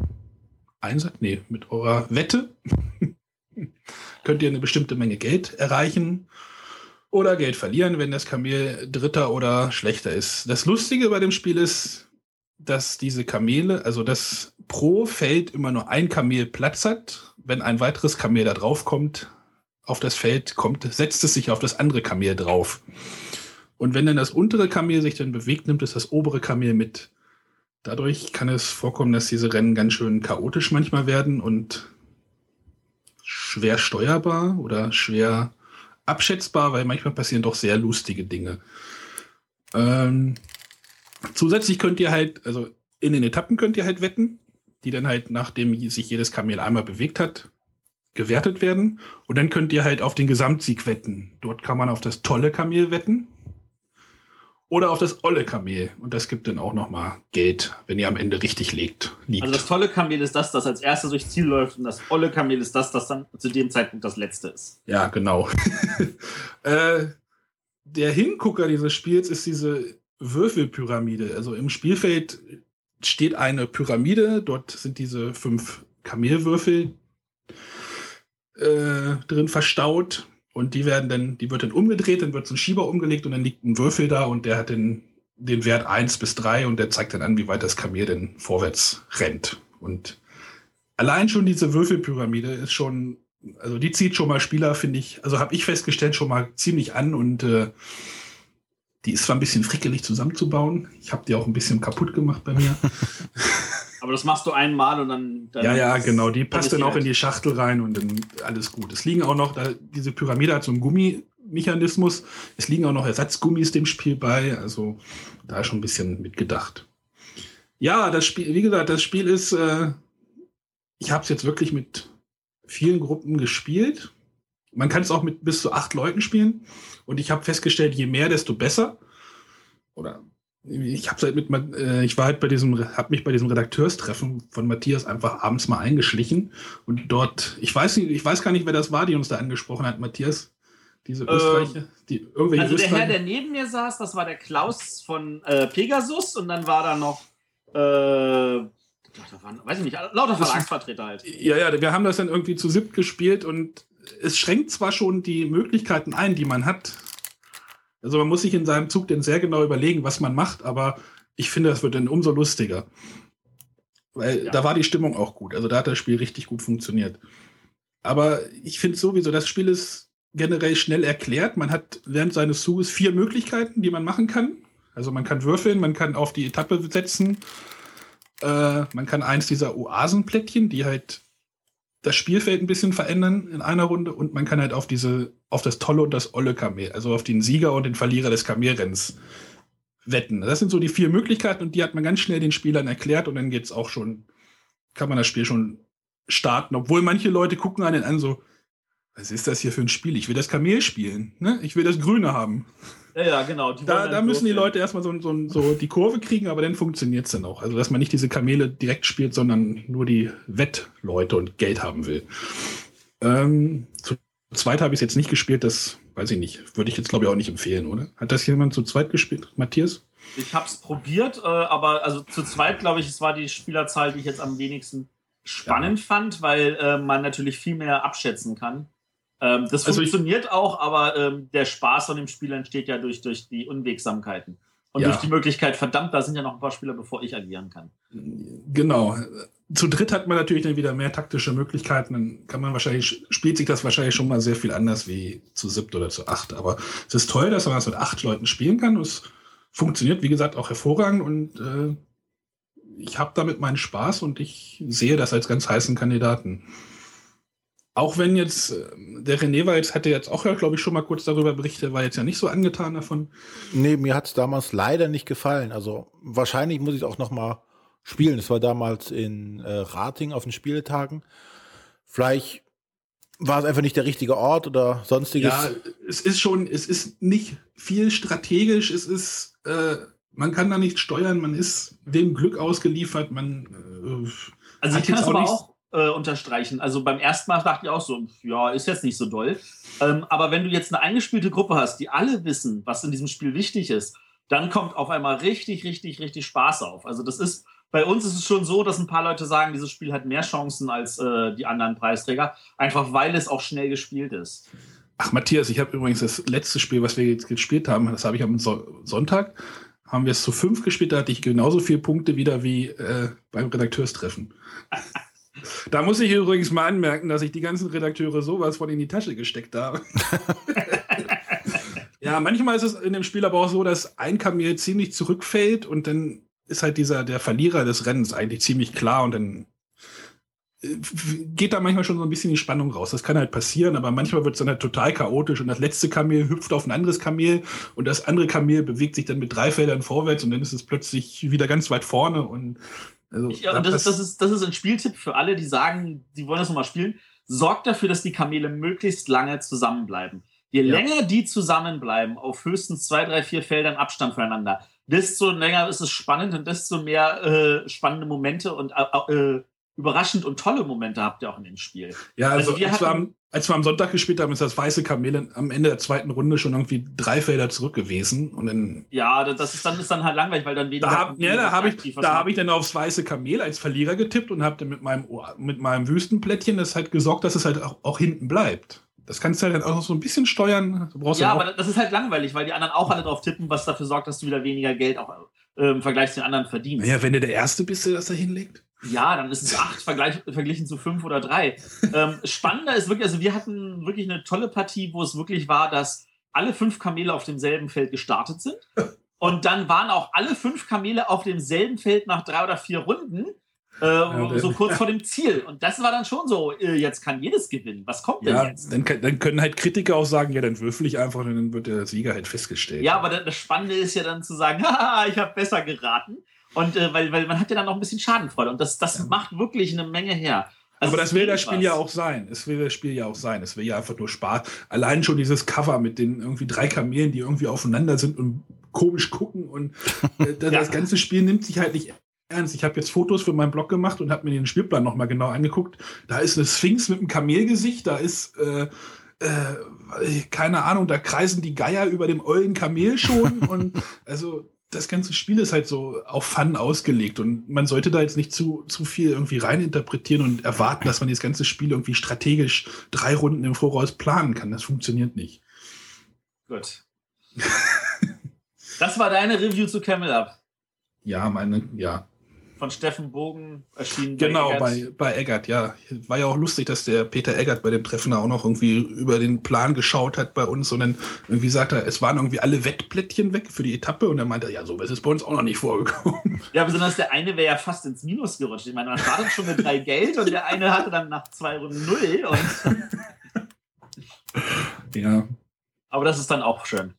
Einsatz, nee, mit eurer Wette, könnt ihr eine bestimmte Menge Geld erreichen oder Geld verlieren, wenn das Kamel dritter oder schlechter ist. Das Lustige bei dem Spiel ist, dass diese Kamele, also dass pro Feld immer nur ein Kamel Platz hat. Wenn ein weiteres Kamel da drauf kommt, auf das Feld kommt, setzt es sich auf das andere Kamel drauf. Und wenn dann das untere Kamel sich dann bewegt, nimmt es das obere Kamel mit. Dadurch kann es vorkommen, dass diese Rennen ganz schön chaotisch manchmal werden und schwer steuerbar oder schwer abschätzbar, weil manchmal passieren doch sehr lustige Dinge. Ähm, zusätzlich könnt ihr halt, also in den Etappen könnt ihr halt wetten, die dann halt, nachdem sich jedes Kamel einmal bewegt hat, gewertet werden. Und dann könnt ihr halt auf den Gesamtsieg wetten. Dort kann man auf das tolle Kamel wetten. Oder auf das olle Kamel. Und das gibt dann auch nochmal Geld, wenn ihr am Ende richtig legt, liegt. Also das tolle Kamel ist das, das als erstes durchs Ziel läuft und das olle Kamel ist das, das dann zu dem Zeitpunkt das letzte ist. Ja, genau. äh, der Hingucker dieses Spiels ist diese Würfelpyramide. Also im Spielfeld steht eine Pyramide, dort sind diese fünf Kamelwürfel äh, drin verstaut und die werden dann, die wird dann umgedreht, dann wird so ein Schieber umgelegt und dann liegt ein Würfel da und der hat den, den Wert 1 bis 3 und der zeigt dann an, wie weit das Kamel denn vorwärts rennt. Und allein schon diese Würfelpyramide ist schon also die zieht schon mal Spieler, finde ich, also habe ich festgestellt, schon mal ziemlich an und äh, die ist zwar ein bisschen frickelig zusammenzubauen. Ich habe die auch ein bisschen kaputt gemacht bei mir. Aber das machst du einmal und dann. dann ja, ja, genau. Die passt dann auch in die Schachtel rein und dann alles gut. Es liegen auch noch, da, diese Pyramide hat so einen Gummimechanismus. Es liegen auch noch Ersatzgummis dem Spiel bei. Also da ist schon ein bisschen mitgedacht. Ja, das Spiel, wie gesagt, das Spiel ist, äh, ich habe es jetzt wirklich mit vielen Gruppen gespielt. Man kann es auch mit bis zu acht Leuten spielen. Und ich habe festgestellt, je mehr, desto besser. Oder ich habe halt mit, äh, ich war halt bei diesem, habe mich bei diesem Redakteurstreffen von Matthias einfach abends mal eingeschlichen und dort, ich weiß nicht, ich weiß gar nicht, wer das war, die uns da angesprochen hat, Matthias, diese Österreicher, die irgendwelche Also der Herr, der neben mir saß, das war der Klaus von äh, Pegasus und dann war da noch, äh, da waren, weiß ich nicht, lauter Verlagsvertreter halt. Ja, ja, wir haben das dann irgendwie zu siebt gespielt und es schränkt zwar schon die Möglichkeiten ein, die man hat. Also man muss sich in seinem Zug dann sehr genau überlegen, was man macht, aber ich finde, das wird dann umso lustiger. Weil Ja. da war die Stimmung auch gut. Also da hat das Spiel richtig gut funktioniert. Aber ich finde sowieso, das Spiel ist generell schnell erklärt. Man hat während seines Zuges vier Möglichkeiten, die man machen kann. Also man kann würfeln, man kann auf die Etappe setzen, äh, man kann eins dieser Oasenplättchen, die halt das Spielfeld ein bisschen verändern in einer Runde und man kann halt auf diese, auf das tolle und das olle Kamel, also auf den Sieger und den Verlierer des Kamelrenns wetten. Das sind so die vier Möglichkeiten und die hat man ganz schnell den Spielern erklärt und dann geht's auch schon, kann man das Spiel schon starten, obwohl manche Leute gucken einen an so, Was ist das hier für ein Spiel? Ich will das Kamel spielen. Ne? Ich will das Grüne haben. Ja, ja, genau. Da, da müssen die Leute erstmal so, so, so die Kurve kriegen, aber dann funktioniert es dann auch. Also, dass man nicht diese Kamele direkt spielt, sondern nur die Wettleute und Geld haben will. Ähm, zu zweit habe ich es jetzt nicht gespielt, das weiß ich nicht. Würde ich jetzt, glaube ich, auch nicht empfehlen, oder? Hat das jemand zu zweit gespielt? Matthias? Ich habe es probiert, äh, aber also zu zweit, glaube ich, es war die Spielerzahl, die ich jetzt am wenigsten spannend ja. fand, weil äh, man natürlich viel mehr abschätzen kann. Ähm, das also funktioniert auch, aber ähm, der Spaß an dem Spiel entsteht ja durch, durch die Unwegsamkeiten. Und ja. durch die Möglichkeit, verdammt, da sind ja noch ein paar Spieler, bevor ich agieren kann. Genau. Zu dritt hat man natürlich dann wieder mehr taktische Möglichkeiten. Dann kann man wahrscheinlich, spielt sich das wahrscheinlich schon mal sehr viel anders wie zu siebt oder zu acht. Aber es ist toll, dass man das mit acht Leuten spielen kann. Es funktioniert, wie gesagt, auch hervorragend und äh, ich habe damit meinen Spaß und ich sehe das als ganz heißen Kandidaten. Auch wenn jetzt, äh, der René war jetzt, hatte jetzt auch, glaube ich, schon mal kurz darüber berichtet, war jetzt ja nicht so angetan davon. Nee, mir hat es damals leider nicht gefallen. Also wahrscheinlich muss ich es auch noch mal spielen. Es war damals in äh, Rating auf den Spieltagen. Vielleicht war es einfach nicht der richtige Ort oder sonstiges. Ja, es ist schon, es ist nicht viel strategisch, es ist, äh, man kann da nicht steuern, man ist dem Glück ausgeliefert, man äh, Also ich kann es aber auch äh, unterstreichen. Also beim ersten Mal dachte ich auch so, ja, ist jetzt nicht so doll. Ähm, aber wenn du jetzt eine eingespielte Gruppe hast, die alle wissen, was in diesem Spiel wichtig ist, dann kommt auf einmal richtig, richtig, richtig Spaß auf. Also das ist bei uns ist es schon so, dass ein paar Leute sagen, dieses Spiel hat mehr Chancen als äh, die anderen Preisträger, einfach weil es auch schnell gespielt ist. Ach, Matthias, ich habe übrigens das letzte Spiel, was wir jetzt gespielt haben, das habe ich am so Sonntag, haben wir es zu fünf gespielt, da hatte ich genauso viele Punkte wieder wie äh, beim Redakteurstreffen. da muss ich übrigens mal anmerken, dass ich die ganzen Redakteure sowas von in die Tasche gesteckt habe. ja, manchmal ist es in dem Spiel aber auch so, dass ein Kamel ziemlich zurückfällt und dann ist halt dieser, der Verlierer des Rennens eigentlich ziemlich klar und dann äh, geht da manchmal schon so ein bisschen die Spannung raus. Das kann halt passieren, aber manchmal wird es dann halt total chaotisch und das letzte Kamel hüpft auf ein anderes Kamel und das andere Kamel bewegt sich dann mit drei Feldern vorwärts und dann ist es plötzlich wieder ganz weit vorne und also, ja, und das, das, ist, das ist ein Spieltipp für alle, die sagen, sie wollen das nochmal spielen. Sorgt dafür, dass die Kamele möglichst lange zusammenbleiben. Je ja. länger die zusammenbleiben, auf höchstens zwei, drei, vier Feldern Abstand voneinander, desto länger ist es spannend und desto mehr äh, spannende Momente und äh, äh, überraschend und tolle Momente habt ihr auch in dem Spiel. Ja, also, also wir als, wir am, als wir am Sonntag gespielt haben, ist das weiße Kamel am Ende der zweiten Runde schon irgendwie drei Felder zurück gewesen. Und dann, ja, das ist dann, ist dann halt langweilig, weil dann weniger. Da hab, ja, da habe ich, da hab ich dann aufs weiße Kamel als Verlierer getippt und habe dann mit meinem, mit meinem Wüstenplättchen das halt gesorgt, dass es halt auch, auch hinten bleibt. Das kannst du halt auch so ein bisschen steuern. ja, aber das ist halt langweilig, weil die anderen auch alle drauf tippen, was dafür sorgt, dass du wieder weniger Geld auch äh, im Vergleich zu den anderen verdienst. Ja, wenn du der Erste bist, der das da hinlegt. Ja, dann ist es acht vergleich, verglichen zu fünf oder drei. ähm, spannender ist wirklich, also wir hatten wirklich eine tolle Partie, wo es wirklich war, dass alle fünf Kamele auf demselben Feld gestartet sind. Und dann waren auch alle fünf Kamele auf demselben Feld nach drei oder vier Runden. Äh, ja, so kurz vor dem Ziel. Und das war dann schon so, äh, jetzt kann jedes gewinnen. Was kommt denn ja, jetzt? Dann, dann, können halt Kritiker auch sagen, ja, dann würfel ich einfach und dann wird der Sieger halt festgestellt. Ja, aber das Spannende ist ja dann zu sagen, haha, ich habe besser geraten. Und äh, weil, weil man hat ja dann noch ein bisschen Schadenfreude. Und das, das ja. macht wirklich eine Menge her. Also aber das will das Spiel was. ja auch sein. Es will das Spiel ja auch sein. Es will ja einfach nur Spaß. Allein schon dieses Cover mit den irgendwie drei Kamelen, die irgendwie aufeinander sind und komisch gucken und äh, das ja. ganze Spiel nimmt sich halt nicht ernst. Ich habe jetzt Fotos für meinen Blog gemacht und habe mir den Spielplan nochmal genau angeguckt. Da ist eine Sphinx mit einem Kamelgesicht, da ist, äh, äh, keine Ahnung, da kreisen die Geier über dem ollen Kamel schon. und also das ganze Spiel ist halt so auf Fun ausgelegt und man sollte da jetzt nicht zu, zu viel irgendwie reininterpretieren und erwarten, dass man das ganze Spiel irgendwie strategisch drei Runden im Voraus planen kann. Das funktioniert nicht. Gut. das war deine Review zu Camel Up. Ja, meine, ja von Steffen Bogen erschienen. Genau, bei Eggert. Bei, Eggert, ja. War ja auch lustig, dass der Peter Eggert bei dem Treffen auch noch irgendwie über den Plan geschaut hat bei uns und dann irgendwie sagt er, es waren irgendwie alle Wettplättchen weg für die Etappe und er meinte, ja, so ist es bei uns auch noch nicht vorgekommen. Ja, besonders der eine wäre ja fast ins Minus gerutscht. Ich meine, man startet schon mit drei Geld und der eine hatte dann nach zwei Runden null. ja. Aber das ist dann auch schön.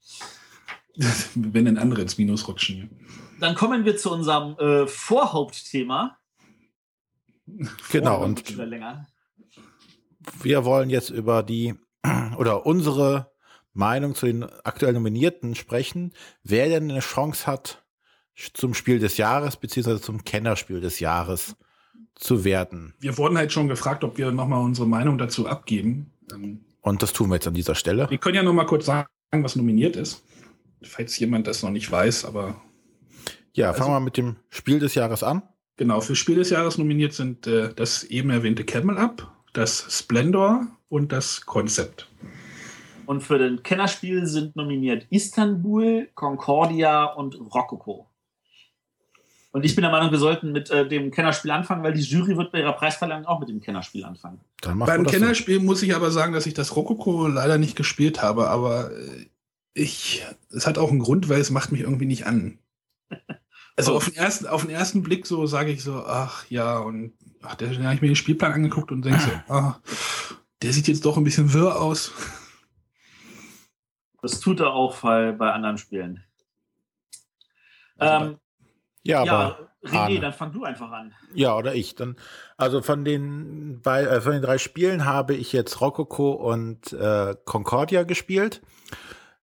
Wenn ein andere ins Minus rutschen dann kommen wir zu unserem äh, Vorhauptthema. Genau. Und länger. wir wollen jetzt über die oder unsere Meinung zu den aktuell Nominierten sprechen, wer denn eine Chance hat, zum Spiel des Jahres beziehungsweise zum Kennerspiel des Jahres zu werden. Wir wurden halt schon gefragt, ob wir nochmal unsere Meinung dazu abgeben. Ähm, Und das tun wir jetzt an dieser Stelle. Wir können ja nochmal kurz sagen, was nominiert ist, falls jemand das noch nicht weiß, aber. Ja, fangen also, wir mit dem Spiel des Jahres an. Genau, für Spiel des Jahres nominiert sind äh, das eben erwähnte Camel Up, das Splendor und das Konzept. Und für den Kennerspiel sind nominiert Istanbul, Concordia und Rococo. Und ich bin der Meinung, wir sollten mit äh, dem Kennerspiel anfangen, weil die Jury wird bei ihrer Preisverleihung auch mit dem Kennerspiel anfangen. Beim Kennerspiel so. muss ich aber sagen, dass ich das Rococo leider nicht gespielt habe, aber äh, ich, es hat auch einen Grund, weil es macht mich irgendwie nicht an. Also auf den ersten, auf den ersten Blick so sage ich so, ach ja, und ach, da habe ich mir den Spielplan angeguckt und denke so, ach, der sieht jetzt doch ein bisschen wirr aus. Das tut er auch bei, bei anderen Spielen. Also ähm, ja, ja, aber. René, dann fang du einfach an. Ja, oder ich. Dann, also von den, bei, äh, von den drei Spielen habe ich jetzt Rococo und äh, Concordia gespielt.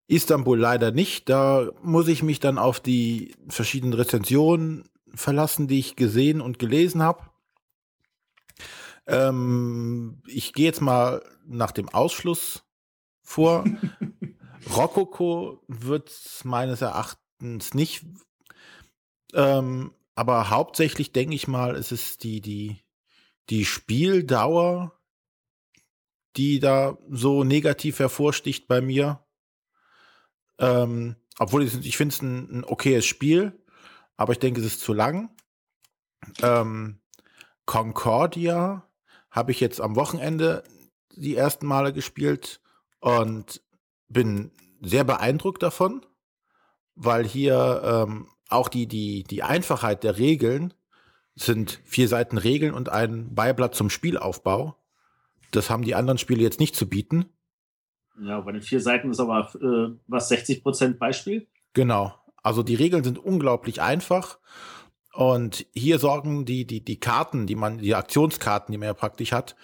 Istanbul leider nicht. Da muss ich mich dann auf die verschiedenen Rezensionen verlassen, die ich gesehen und gelesen habe. Ähm, ich gehe jetzt mal nach dem Ausschluss vor. Rococo wird meines Erachtens nicht ähm, aber hauptsächlich denke ich mal, ist es die, die, die Spieldauer, die da so negativ hervorsticht bei mir. Ähm, obwohl ich, ich finde es ein, ein okayes Spiel, aber ich denke, es ist zu lang. Ähm, Concordia habe ich jetzt am Wochenende die ersten Male gespielt und bin sehr beeindruckt davon, weil hier ähm, auch die, die, die Einfachheit der Regeln sind vier Seiten Regeln und ein Beiblatt zum Spielaufbau. Das haben die anderen Spiele jetzt nicht zu bieten. Ja, bei den vier Seiten ist aber äh, was 60 Prozent Beispiel. Genau. Also die Regeln sind unglaublich einfach. Und hier sorgen die, die, die Karten, die man, die Aktionskarten, die man ja praktisch hat,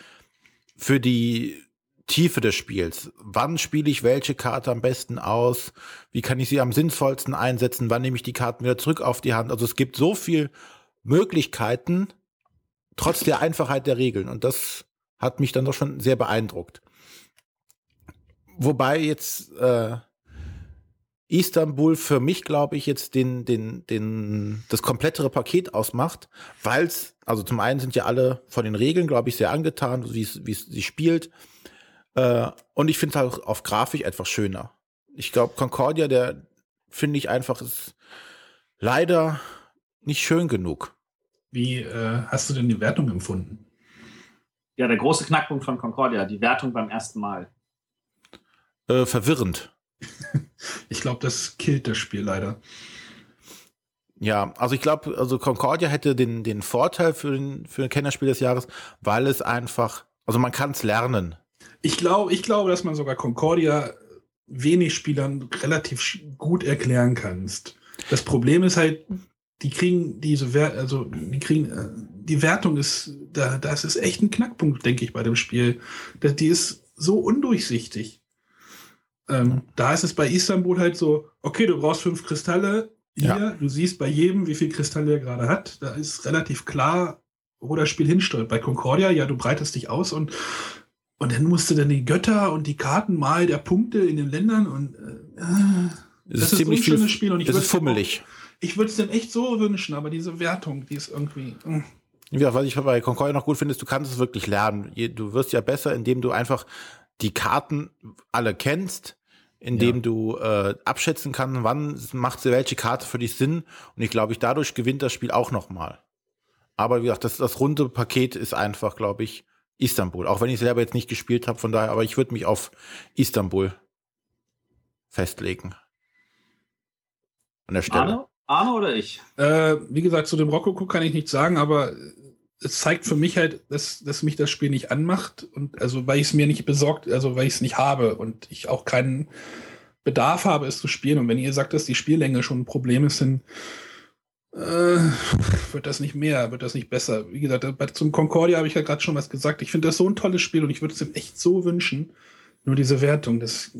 für die Tiefe des Spiels. Wann spiele ich welche Karte am besten aus? Wie kann ich sie am sinnvollsten einsetzen? Wann nehme ich die Karten wieder zurück auf die Hand? Also es gibt so viel Möglichkeiten, trotz der Einfachheit der Regeln. Und das hat mich dann doch schon sehr beeindruckt. Wobei jetzt äh, Istanbul für mich, glaube ich, jetzt den, den, den, das komplettere Paket ausmacht, weil es, also zum einen sind ja alle von den Regeln, glaube ich, sehr angetan, wie es, wie es sie spielt. Äh, und ich finde es halt auf Grafik etwas schöner. Ich glaube, Concordia, der finde ich einfach ist leider nicht schön genug. Wie äh, hast du denn die Wertung empfunden? Ja, der große Knackpunkt von Concordia, die Wertung beim ersten Mal. Äh, verwirrend. ich glaube, das killt das Spiel leider. Ja, also ich glaube, also Concordia hätte den, den Vorteil für den, für ein Kennerspiel des Jahres, weil es einfach, also man kann es lernen. Ich glaube, ich glaube, dass man sogar Concordia wenig Spielern relativ gut erklären kannst. Das Problem ist halt, die kriegen diese Wert, also die kriegen äh, die Wertung ist da, das ist echt ein Knackpunkt, denke ich, bei dem Spiel. Die ist so undurchsichtig. Ähm, da ist es bei Istanbul halt so, okay, du brauchst fünf Kristalle. Hier, ja. du siehst bei jedem, wie viel Kristalle er gerade hat. Da ist relativ klar, wo das Spiel hinsteuert. Bei Concordia, ja, du breitest dich aus und und dann musste dann die Götter und die Karten mal der Punkte in den Ländern und äh, das, das ist, ziemlich so ein schönes Spiel und ich das ist fummelig. Auch, ich würde es dem echt so wünschen, aber diese Wertung, die ist irgendwie. Mh. Ja, was ich bei Concordia noch gut finde, ist, du kannst es wirklich lernen. Du wirst ja besser, indem du einfach die Karten alle kennst, indem ja. du äh, abschätzen kannst, wann macht welche Karte für dich Sinn. Und ich glaube, ich dadurch gewinnt das Spiel auch noch mal. Aber wie gesagt, das, das runde Paket ist einfach, glaube ich, Istanbul. Auch wenn ich selber jetzt nicht gespielt habe, von daher, aber ich würde mich auf Istanbul festlegen. An der Stelle. Arne, Arne oder ich? Äh, wie gesagt, zu dem Rococo kann ich nichts sagen, aber es zeigt für mich halt, dass, dass mich das Spiel nicht anmacht und also weil ich es mir nicht besorgt, also weil ich es nicht habe und ich auch keinen Bedarf habe, es zu spielen. Und wenn ihr sagt, dass die Spiellänge schon ein Problem ist, dann Äh, wird das nicht mehr, wird das nicht besser. Wie gesagt, zum Concordia habe ich ja gerade schon was gesagt. Ich finde das so ein tolles Spiel und ich würde es ihm echt so wünschen. Nur diese Wertung, das,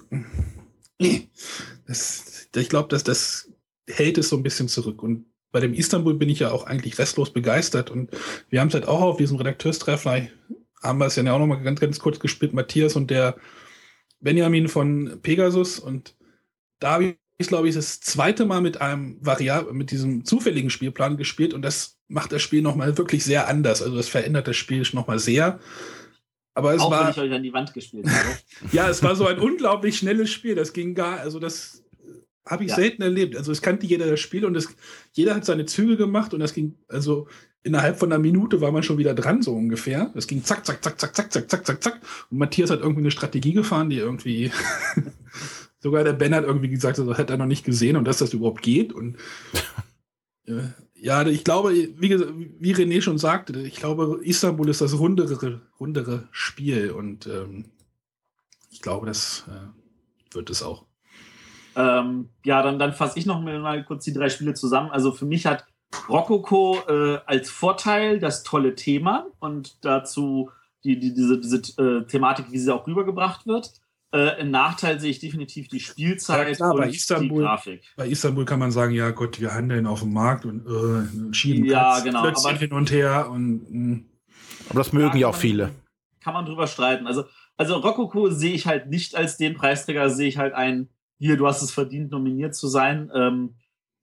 das ich glaube, dass das hält es so ein bisschen zurück. Und bei dem Istanbul bin ich ja auch eigentlich restlos begeistert. Und wir haben es halt auch auf diesem Redakteurstreffer, haben wir es ja auch noch mal ganz, ganz kurz gespielt, Matthias und der Benjamin von Pegasus. Und da habe ich, glaube ich, das zweite Mal mit einem Variable, mit diesem zufälligen Spielplan gespielt und das macht das Spiel nochmal wirklich sehr anders. Also das verändert das Spiel nochmal sehr. Aber es Auch war, wenn ich euch an die Wand gespielt habe. ja, es war so ein unglaublich schnelles Spiel. Das ging gar, also das habe ich ja. selten erlebt. Also es kannte jeder das Spiel und es, jeder hat seine Züge gemacht und das ging, also innerhalb von einer Minute war man schon wieder dran, so ungefähr. Es ging zack, zack, zack, zack, zack, zack, zack, zack, zack. Und Matthias hat irgendwie eine Strategie gefahren, die irgendwie Sogar der Ben hat irgendwie gesagt, das hätte er noch nicht gesehen und dass das überhaupt geht. Und äh, ja, ich glaube, wie, wie René schon sagte, ich glaube, Istanbul ist das rundere, rundere Spiel und ähm, ich glaube, das äh, wird es auch. Ähm, ja, dann, dann fasse ich noch mal kurz die drei Spiele zusammen. Also für mich hat Rococo äh, als Vorteil das tolle Thema und dazu die, die, diese, diese äh, Thematik, wie sie auch rübergebracht wird. Äh, Im Nachteil sehe ich definitiv die Spielzeit ja, klar, und bei Istanbul, die Grafik. Bei Istanbul kann man sagen, ja Gott, wir handeln auf dem Markt und äh, schieben ja, genau, aber, hin und her. Und, hm. aber das mögen ja, auch man, viele. Kann man drüber streiten. Also, also Rococo sehe ich halt nicht als den Preisträger, sehe ich halt ein, hier, du hast es verdient, nominiert zu sein. Ähm,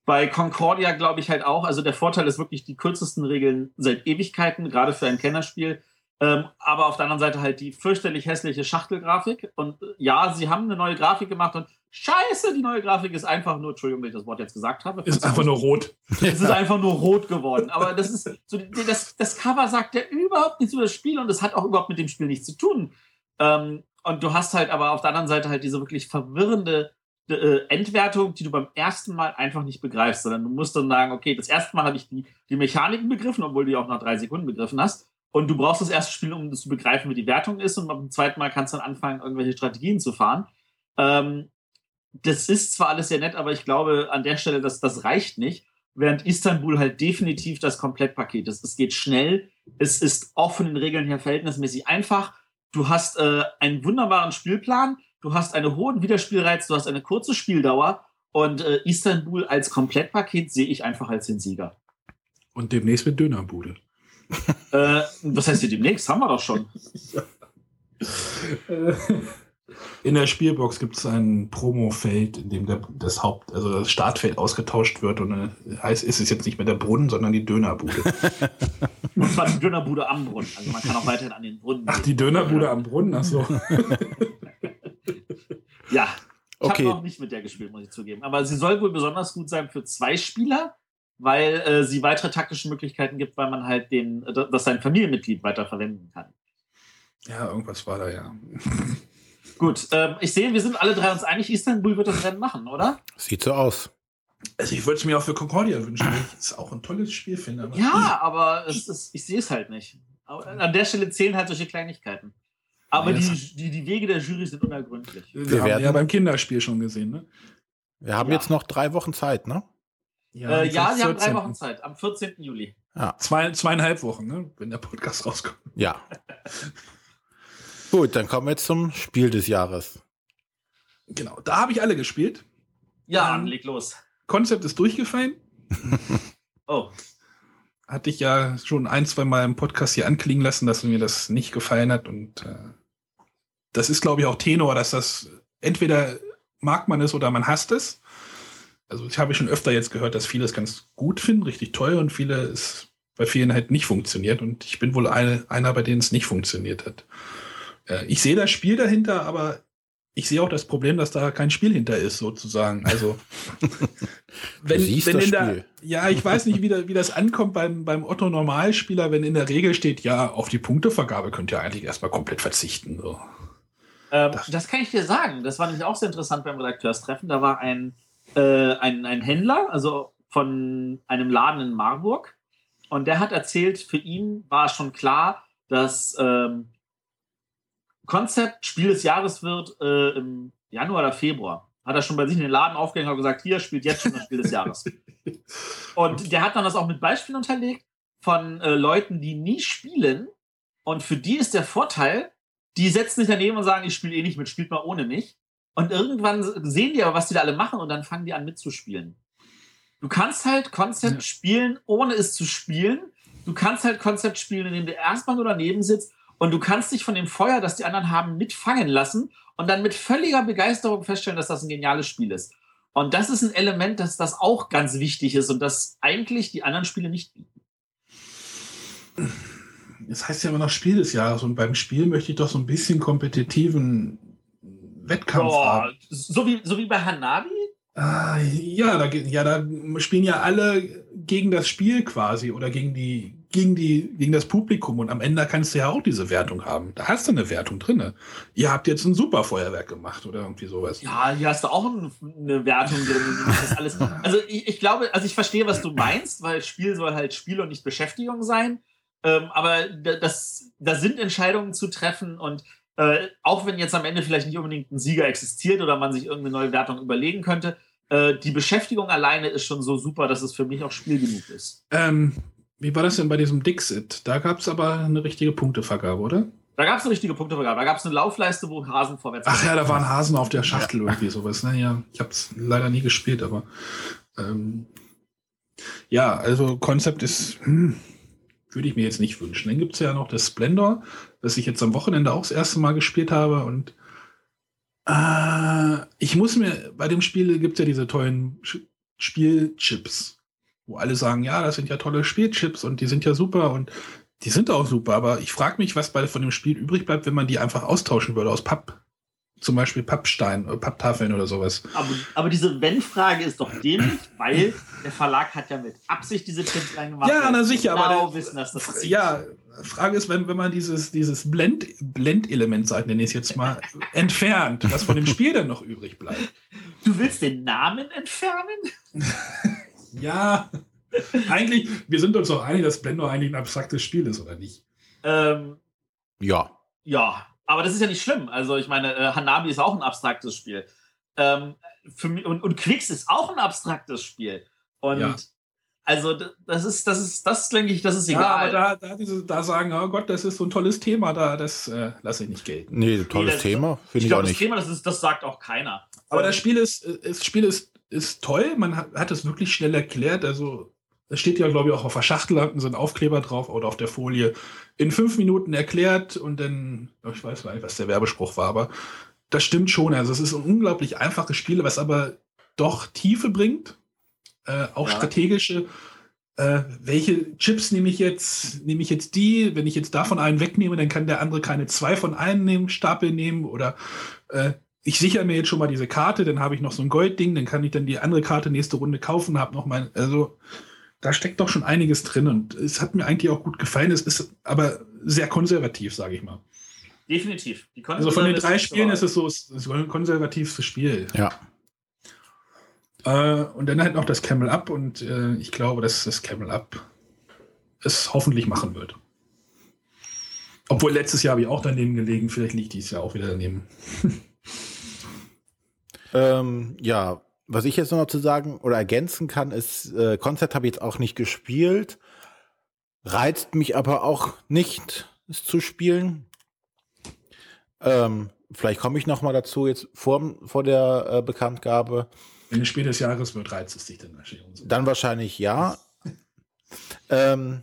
bei Concordia glaube ich halt auch, also der Vorteil ist wirklich die kürzesten Regeln seit Ewigkeiten, gerade für ein Kennerspiel. Ähm, aber auf der anderen Seite halt die fürchterlich hässliche Schachtelgrafik. Und äh, ja, sie haben eine neue Grafik gemacht und scheiße, die neue Grafik ist einfach nur, Entschuldigung, wenn ich das Wort jetzt gesagt habe. Ist einfach nur rot. Es ist einfach nur rot geworden. Aber das ist so, das, das Cover sagt ja überhaupt nichts über das Spiel und es hat auch überhaupt mit dem Spiel nichts zu tun. Ähm, und du hast halt aber auf der anderen Seite halt diese wirklich verwirrende äh, Endwertung, die du beim ersten Mal einfach nicht begreifst, sondern du musst dann sagen, okay, das erste Mal habe ich die, die Mechaniken begriffen, obwohl du die auch nach drei Sekunden begriffen hast. Und du brauchst das erste Spiel, um das zu begreifen, wie die Wertung ist. Und beim zweiten Mal kannst du dann anfangen, irgendwelche Strategien zu fahren. Ähm, das ist zwar alles sehr nett, aber ich glaube an der Stelle, dass das reicht nicht. Während Istanbul halt definitiv das Komplettpaket ist. Es geht schnell, es ist auch von den Regeln her verhältnismäßig einfach. Du hast äh, einen wunderbaren Spielplan, du hast einen hohen Wiederspielreiz, du hast eine kurze Spieldauer und äh, Istanbul als Komplettpaket sehe ich einfach als den Sieger. Und demnächst mit Dönerbude äh, was heißt hier demnächst? Haben wir doch schon. In der Spielbox gibt es ein Promofeld, in dem der, das Haupt, also das Startfeld ausgetauscht wird und äh, heißt, ist es jetzt nicht mehr der Brunnen, sondern die Dönerbude. und zwar die Dönerbude am Brunnen. Also man kann auch weiterhin an den Brunnen. Ach, die Dönerbude am Brunnen, ach so. Ja. Ich okay. habe noch nicht mit der gespielt, muss ich zugeben. Aber sie soll wohl besonders gut sein für zwei Spieler weil äh, sie weitere taktische Möglichkeiten gibt, weil man halt den, äh, dass sein Familienmitglied weiter verwenden kann. Ja, irgendwas war da ja. Gut, äh, ich sehe, wir sind alle drei uns einig, Istanbul wird das Rennen machen, oder? Sieht so aus. Also ich würde es mir auch für Concordia wünschen, weil ich es auch ein tolles Spiel finde. Aber ja, aber ist, ich sehe es halt nicht. an der Stelle zählen halt solche Kleinigkeiten. Aber ja, die, die, die, Wege der Jury sind unergründlich. Wir, wir haben ja beim Kinderspiel schon gesehen, ne? Wir haben ja. jetzt noch drei Wochen Zeit, ne? Ja, äh, ja sie haben drei Wochen Zeit, am 14. Juli. Ja. Zwei, zweieinhalb Wochen, ne? wenn der Podcast rauskommt. Ja. Gut, dann kommen wir jetzt zum Spiel des Jahres. Genau, da habe ich alle gespielt. Ja, ähm, leg los. Konzept ist durchgefallen. oh. Hatte ich ja schon ein, zwei Mal im Podcast hier anklingen lassen, dass mir das nicht gefallen hat. Und äh, das ist, glaube ich, auch Tenor, dass das entweder mag man es oder man hasst es also ich habe schon öfter jetzt gehört, dass viele es ganz gut finden, richtig toll und viele es bei vielen halt nicht funktioniert und ich bin wohl eine, einer, bei denen es nicht funktioniert hat. Äh, ich sehe das Spiel dahinter, aber ich sehe auch das Problem, dass da kein Spiel hinter ist, sozusagen. Also, wenn, wenn in der, ja, ich weiß nicht, wie, da, wie das ankommt beim, beim Otto Normalspieler, wenn in der Regel steht, ja, auf die Punktevergabe könnt ihr eigentlich erstmal komplett verzichten. So. Ähm, das, das, kann ich dir sagen. Das war nämlich auch sehr interessant beim Redakteurstreffen. Da war ein, äh, ein, ein Händler, also von einem Laden in Marburg. Und der hat erzählt, für ihn war schon klar, dass ähm, Konzept Spiel des Jahres wird äh, im Januar oder Februar. Hat er schon bei sich in den Laden aufgehängt und gesagt, hier spielt jetzt schon das Spiel des Jahres. Und der hat dann das auch mit Beispielen unterlegt von äh, Leuten, die nie spielen. Und für die ist der Vorteil, die setzen sich daneben und sagen, ich spiele eh nicht mit, spielt mal ohne mich. Und irgendwann sehen die aber, was die da alle machen und dann fangen die an mitzuspielen. Du kannst halt Konzept ja. spielen, ohne es zu spielen. Du kannst halt Konzept spielen, indem du erstmal nur daneben sitzt und du kannst dich von dem Feuer, das die anderen haben, mitfangen lassen und dann mit völliger Begeisterung feststellen, dass das ein geniales Spiel ist. Und das ist ein Element, dass das auch ganz wichtig ist und das eigentlich die anderen Spiele nicht bieten. Es heißt ja immer noch Spiel des Jahres und beim Spiel möchte ich doch so ein bisschen kompetitiven Wettkampf oh, haben. So wie, so wie bei Hanabi? Ah, ja, da, ja, da spielen ja alle gegen das Spiel quasi oder gegen die, gegen die, gegen das Publikum und am Ende kannst du ja auch diese Wertung haben. Da hast du eine Wertung drin. Ihr habt jetzt ein super Feuerwerk gemacht oder irgendwie sowas. Ja, hier hast du auch eine Wertung drin. also ich, ich, glaube, also ich verstehe, was du meinst, weil Spiel soll halt Spiel und nicht Beschäftigung sein. Ähm, aber das, da sind Entscheidungen zu treffen und äh, auch wenn jetzt am Ende vielleicht nicht unbedingt ein Sieger existiert oder man sich irgendeine neue Wertung überlegen könnte, äh, die Beschäftigung alleine ist schon so super, dass es für mich auch Spiel genug ist. Ähm, wie war das denn bei diesem Dixit? Da gab es aber eine richtige Punktevergabe, oder? Da gab es eine richtige Punktevergabe. Da gab es eine Laufleiste, wo Hasen vorwärts. Ach ja, da waren Hasen auf der Schachtel ja. irgendwie sowas. Naja, ne? ich habe es leider nie gespielt, aber ähm, ja, also Konzept ist, hm, würde ich mir jetzt nicht wünschen. Dann gibt es ja noch das Splendor, das ich jetzt am Wochenende auch das erste Mal gespielt habe und äh, ich muss mir, bei dem Spiel gibt es ja diese tollen Spielchips, wo alle sagen, ja, das sind ja tolle Spielchips und die sind ja super und die sind auch super, aber ich frage mich, was bei, von dem Spiel übrig bleibt, wenn man die einfach austauschen würde aus Papp. Zum Beispiel Pappstein oder Papptafeln oder sowas. Aber, aber diese Wenn-Frage ist doch dämlich, weil der Verlag hat ja mit Absicht diese Chips reingemacht. Ja, na sicher, genau aber. Der, wissen, dass das ja, Frage ist, wenn, wenn man dieses, dieses Blend, Blend-Element, nenne ich es jetzt mal, entfernt, was von dem Spiel dann noch übrig bleibt. Du willst den Namen entfernen? ja, eigentlich, wir sind uns doch einig, dass Blender eigentlich ein abstraktes Spiel ist, oder nicht? Ähm, ja. Ja, aber das ist ja nicht schlimm. Also, ich meine, äh, Hanabi ist auch ein abstraktes Spiel. Ähm, für mich, und, und Quicks ist auch ein abstraktes Spiel. Und ja. Also das ist, das ist, das denke ich, das ist egal. Ja, aber da, da, diese, da sagen, oh Gott, das ist so ein tolles Thema, da, das äh, lasse ich nicht gelten. Nee, tolles nee, Thema, finde ich, ich glaub, auch nicht. Das Thema, das, ist, das sagt auch keiner. Aber das Spiel ist, das Spiel ist, ist toll, man hat, hat es wirklich schnell erklärt, also es steht ja, glaube ich, auch auf der Schachtel, hatten so ein Aufkleber drauf oder auf der Folie. In fünf Minuten erklärt und dann, ich weiß gar nicht, was der Werbespruch war, aber das stimmt schon. Also es ist ein unglaublich einfaches Spiel, was aber doch Tiefe bringt, äh, auch ja. strategische äh, welche Chips nehme ich jetzt? Nehme ich jetzt die? Wenn ich jetzt davon einen wegnehme, dann kann der andere keine zwei von einem nehmen, Stapel nehmen oder äh, ich sichere mir jetzt schon mal diese Karte, dann habe ich noch so ein Goldding, dann kann ich dann die andere Karte nächste Runde kaufen, habe noch mein, also da steckt doch schon einiges drin und es hat mir eigentlich auch gut gefallen. Es ist aber sehr konservativ, sage ich mal. Definitiv. also von den drei Spielen ist es so, es ist ein konservativstes Spiel. Ja. Äh, und dann halt noch das Camel Up und äh, ich glaube, dass das Camel Up es hoffentlich machen wird. Obwohl letztes Jahr habe ich auch daneben gelegen, vielleicht liegt dieses Jahr auch wieder daneben. ähm, ja, was ich jetzt noch zu sagen oder ergänzen kann, ist, äh, Konzert habe ich jetzt auch nicht gespielt, reizt mich aber auch nicht, es zu spielen. Ähm, vielleicht komme ich noch mal dazu jetzt vor, vor der äh, Bekanntgabe. Wenn es Spiel des Jahres wird, reizt es dich dann wahrscheinlich. Dann wahrscheinlich ja. ähm,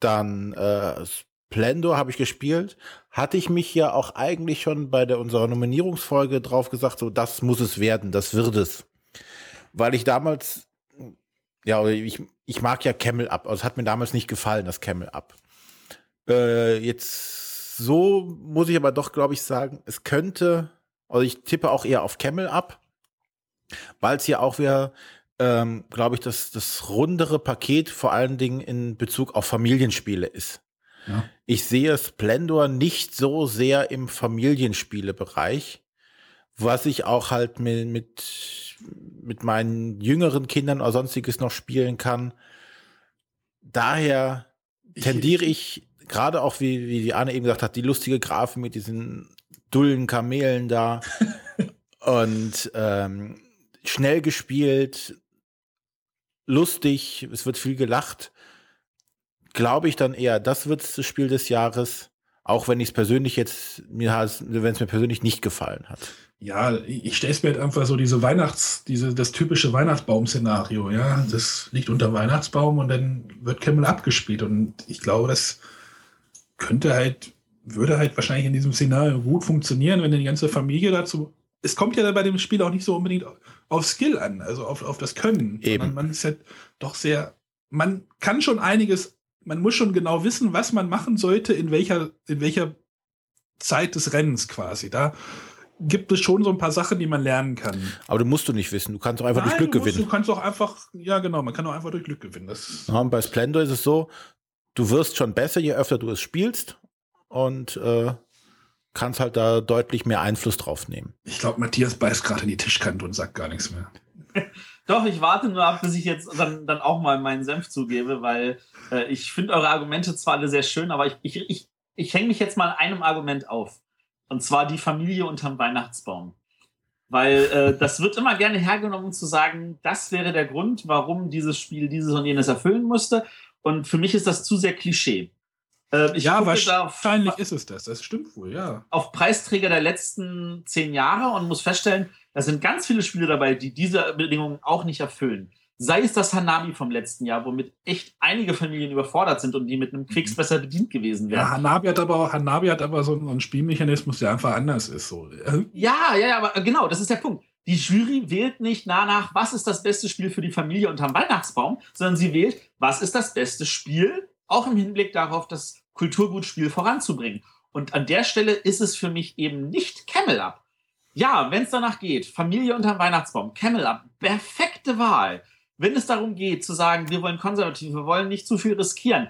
dann äh, Splendor habe ich gespielt. Hatte ich mich ja auch eigentlich schon bei der unserer Nominierungsfolge drauf gesagt, so das muss es werden, das wird es. Weil ich damals, ja, ich, ich mag ja Camel Up, also es hat mir damals nicht gefallen, das Camel Up. Äh, jetzt so muss ich aber doch, glaube ich, sagen, es könnte, also ich tippe auch eher auf Camel Up weil es ja auch wieder, ähm, glaube ich, das, das rundere Paket vor allen Dingen in Bezug auf Familienspiele ist. Ja. Ich sehe Splendor nicht so sehr im Familienspielebereich, was ich auch halt mit, mit, mit meinen jüngeren Kindern oder sonstiges noch spielen kann. Daher tendiere ich, gerade auch, wie, wie die Anne eben gesagt hat, die lustige Grafik mit diesen dullen Kamelen da. und ähm, schnell gespielt, lustig, es wird viel gelacht. Glaube ich dann eher, das wird das Spiel des Jahres, auch wenn ich es persönlich jetzt, mir wenn es mir persönlich nicht gefallen hat. Ja, ich stelle es mir halt einfach so diese Weihnachts, diese, das typische Weihnachtsbaum-Szenario, ja. Das liegt unter Weihnachtsbaum und dann wird Camel abgespielt. Und ich glaube, das könnte halt, würde halt wahrscheinlich in diesem Szenario gut funktionieren, wenn die ganze Familie dazu. Es kommt ja bei dem Spiel auch nicht so unbedingt auf Skill an, also auf, auf das Können. Eben. Man ist halt doch sehr, man kann schon einiges, man muss schon genau wissen, was man machen sollte, in welcher, in welcher Zeit des Rennens quasi. Da gibt es schon so ein paar Sachen, die man lernen kann. Aber du musst du nicht wissen. Du kannst auch einfach Nein, durch Glück du musst, gewinnen. Du kannst auch einfach, ja genau, man kann auch einfach durch Glück gewinnen. Das ja, bei Splendor ist es so, du wirst schon besser, je öfter du es spielst und äh, kannst halt da deutlich mehr Einfluss drauf nehmen. Ich glaube, Matthias beißt gerade in die Tischkante und sagt gar nichts mehr. Doch, ich warte nur ab, bis ich jetzt dann, dann auch mal meinen Senf zugebe, weil äh, ich finde eure Argumente zwar alle sehr schön, aber ich, ich, ich, ich hänge mich jetzt mal einem Argument auf. Und zwar die Familie unterm Weihnachtsbaum. Weil äh, das wird immer gerne hergenommen, zu sagen, das wäre der Grund, warum dieses Spiel dieses und jenes erfüllen musste. Und für mich ist das zu sehr Klischee. Äh, ja, wahrscheinlich auf, ist es das. Das stimmt wohl, ja. Auf Preisträger der letzten zehn Jahre und muss feststellen, da sind ganz viele Spiele dabei, die diese Bedingungen auch nicht erfüllen. Sei es das Hanami vom letzten Jahr, womit echt einige Familien überfordert sind und die mit einem Quicks mhm. besser bedient gewesen wären. Ja, Hanabi hat aber, Hanabi hat aber so einen Spielmechanismus, der einfach anders ist. So. Ja, ja, ja, aber genau, das ist der Punkt. Die Jury wählt nicht danach, was ist das beste Spiel für die Familie unterm Weihnachtsbaum, sondern sie wählt, was ist das beste Spiel, auch im Hinblick darauf, das Kulturgutspiel voranzubringen. Und an der Stelle ist es für mich eben nicht Camel Up. Ja, wenn es danach geht, Familie unterm Weihnachtsbaum, Camel Up, perfekte Wahl wenn es darum geht, zu sagen, wir wollen konservativ, wir wollen nicht zu viel riskieren,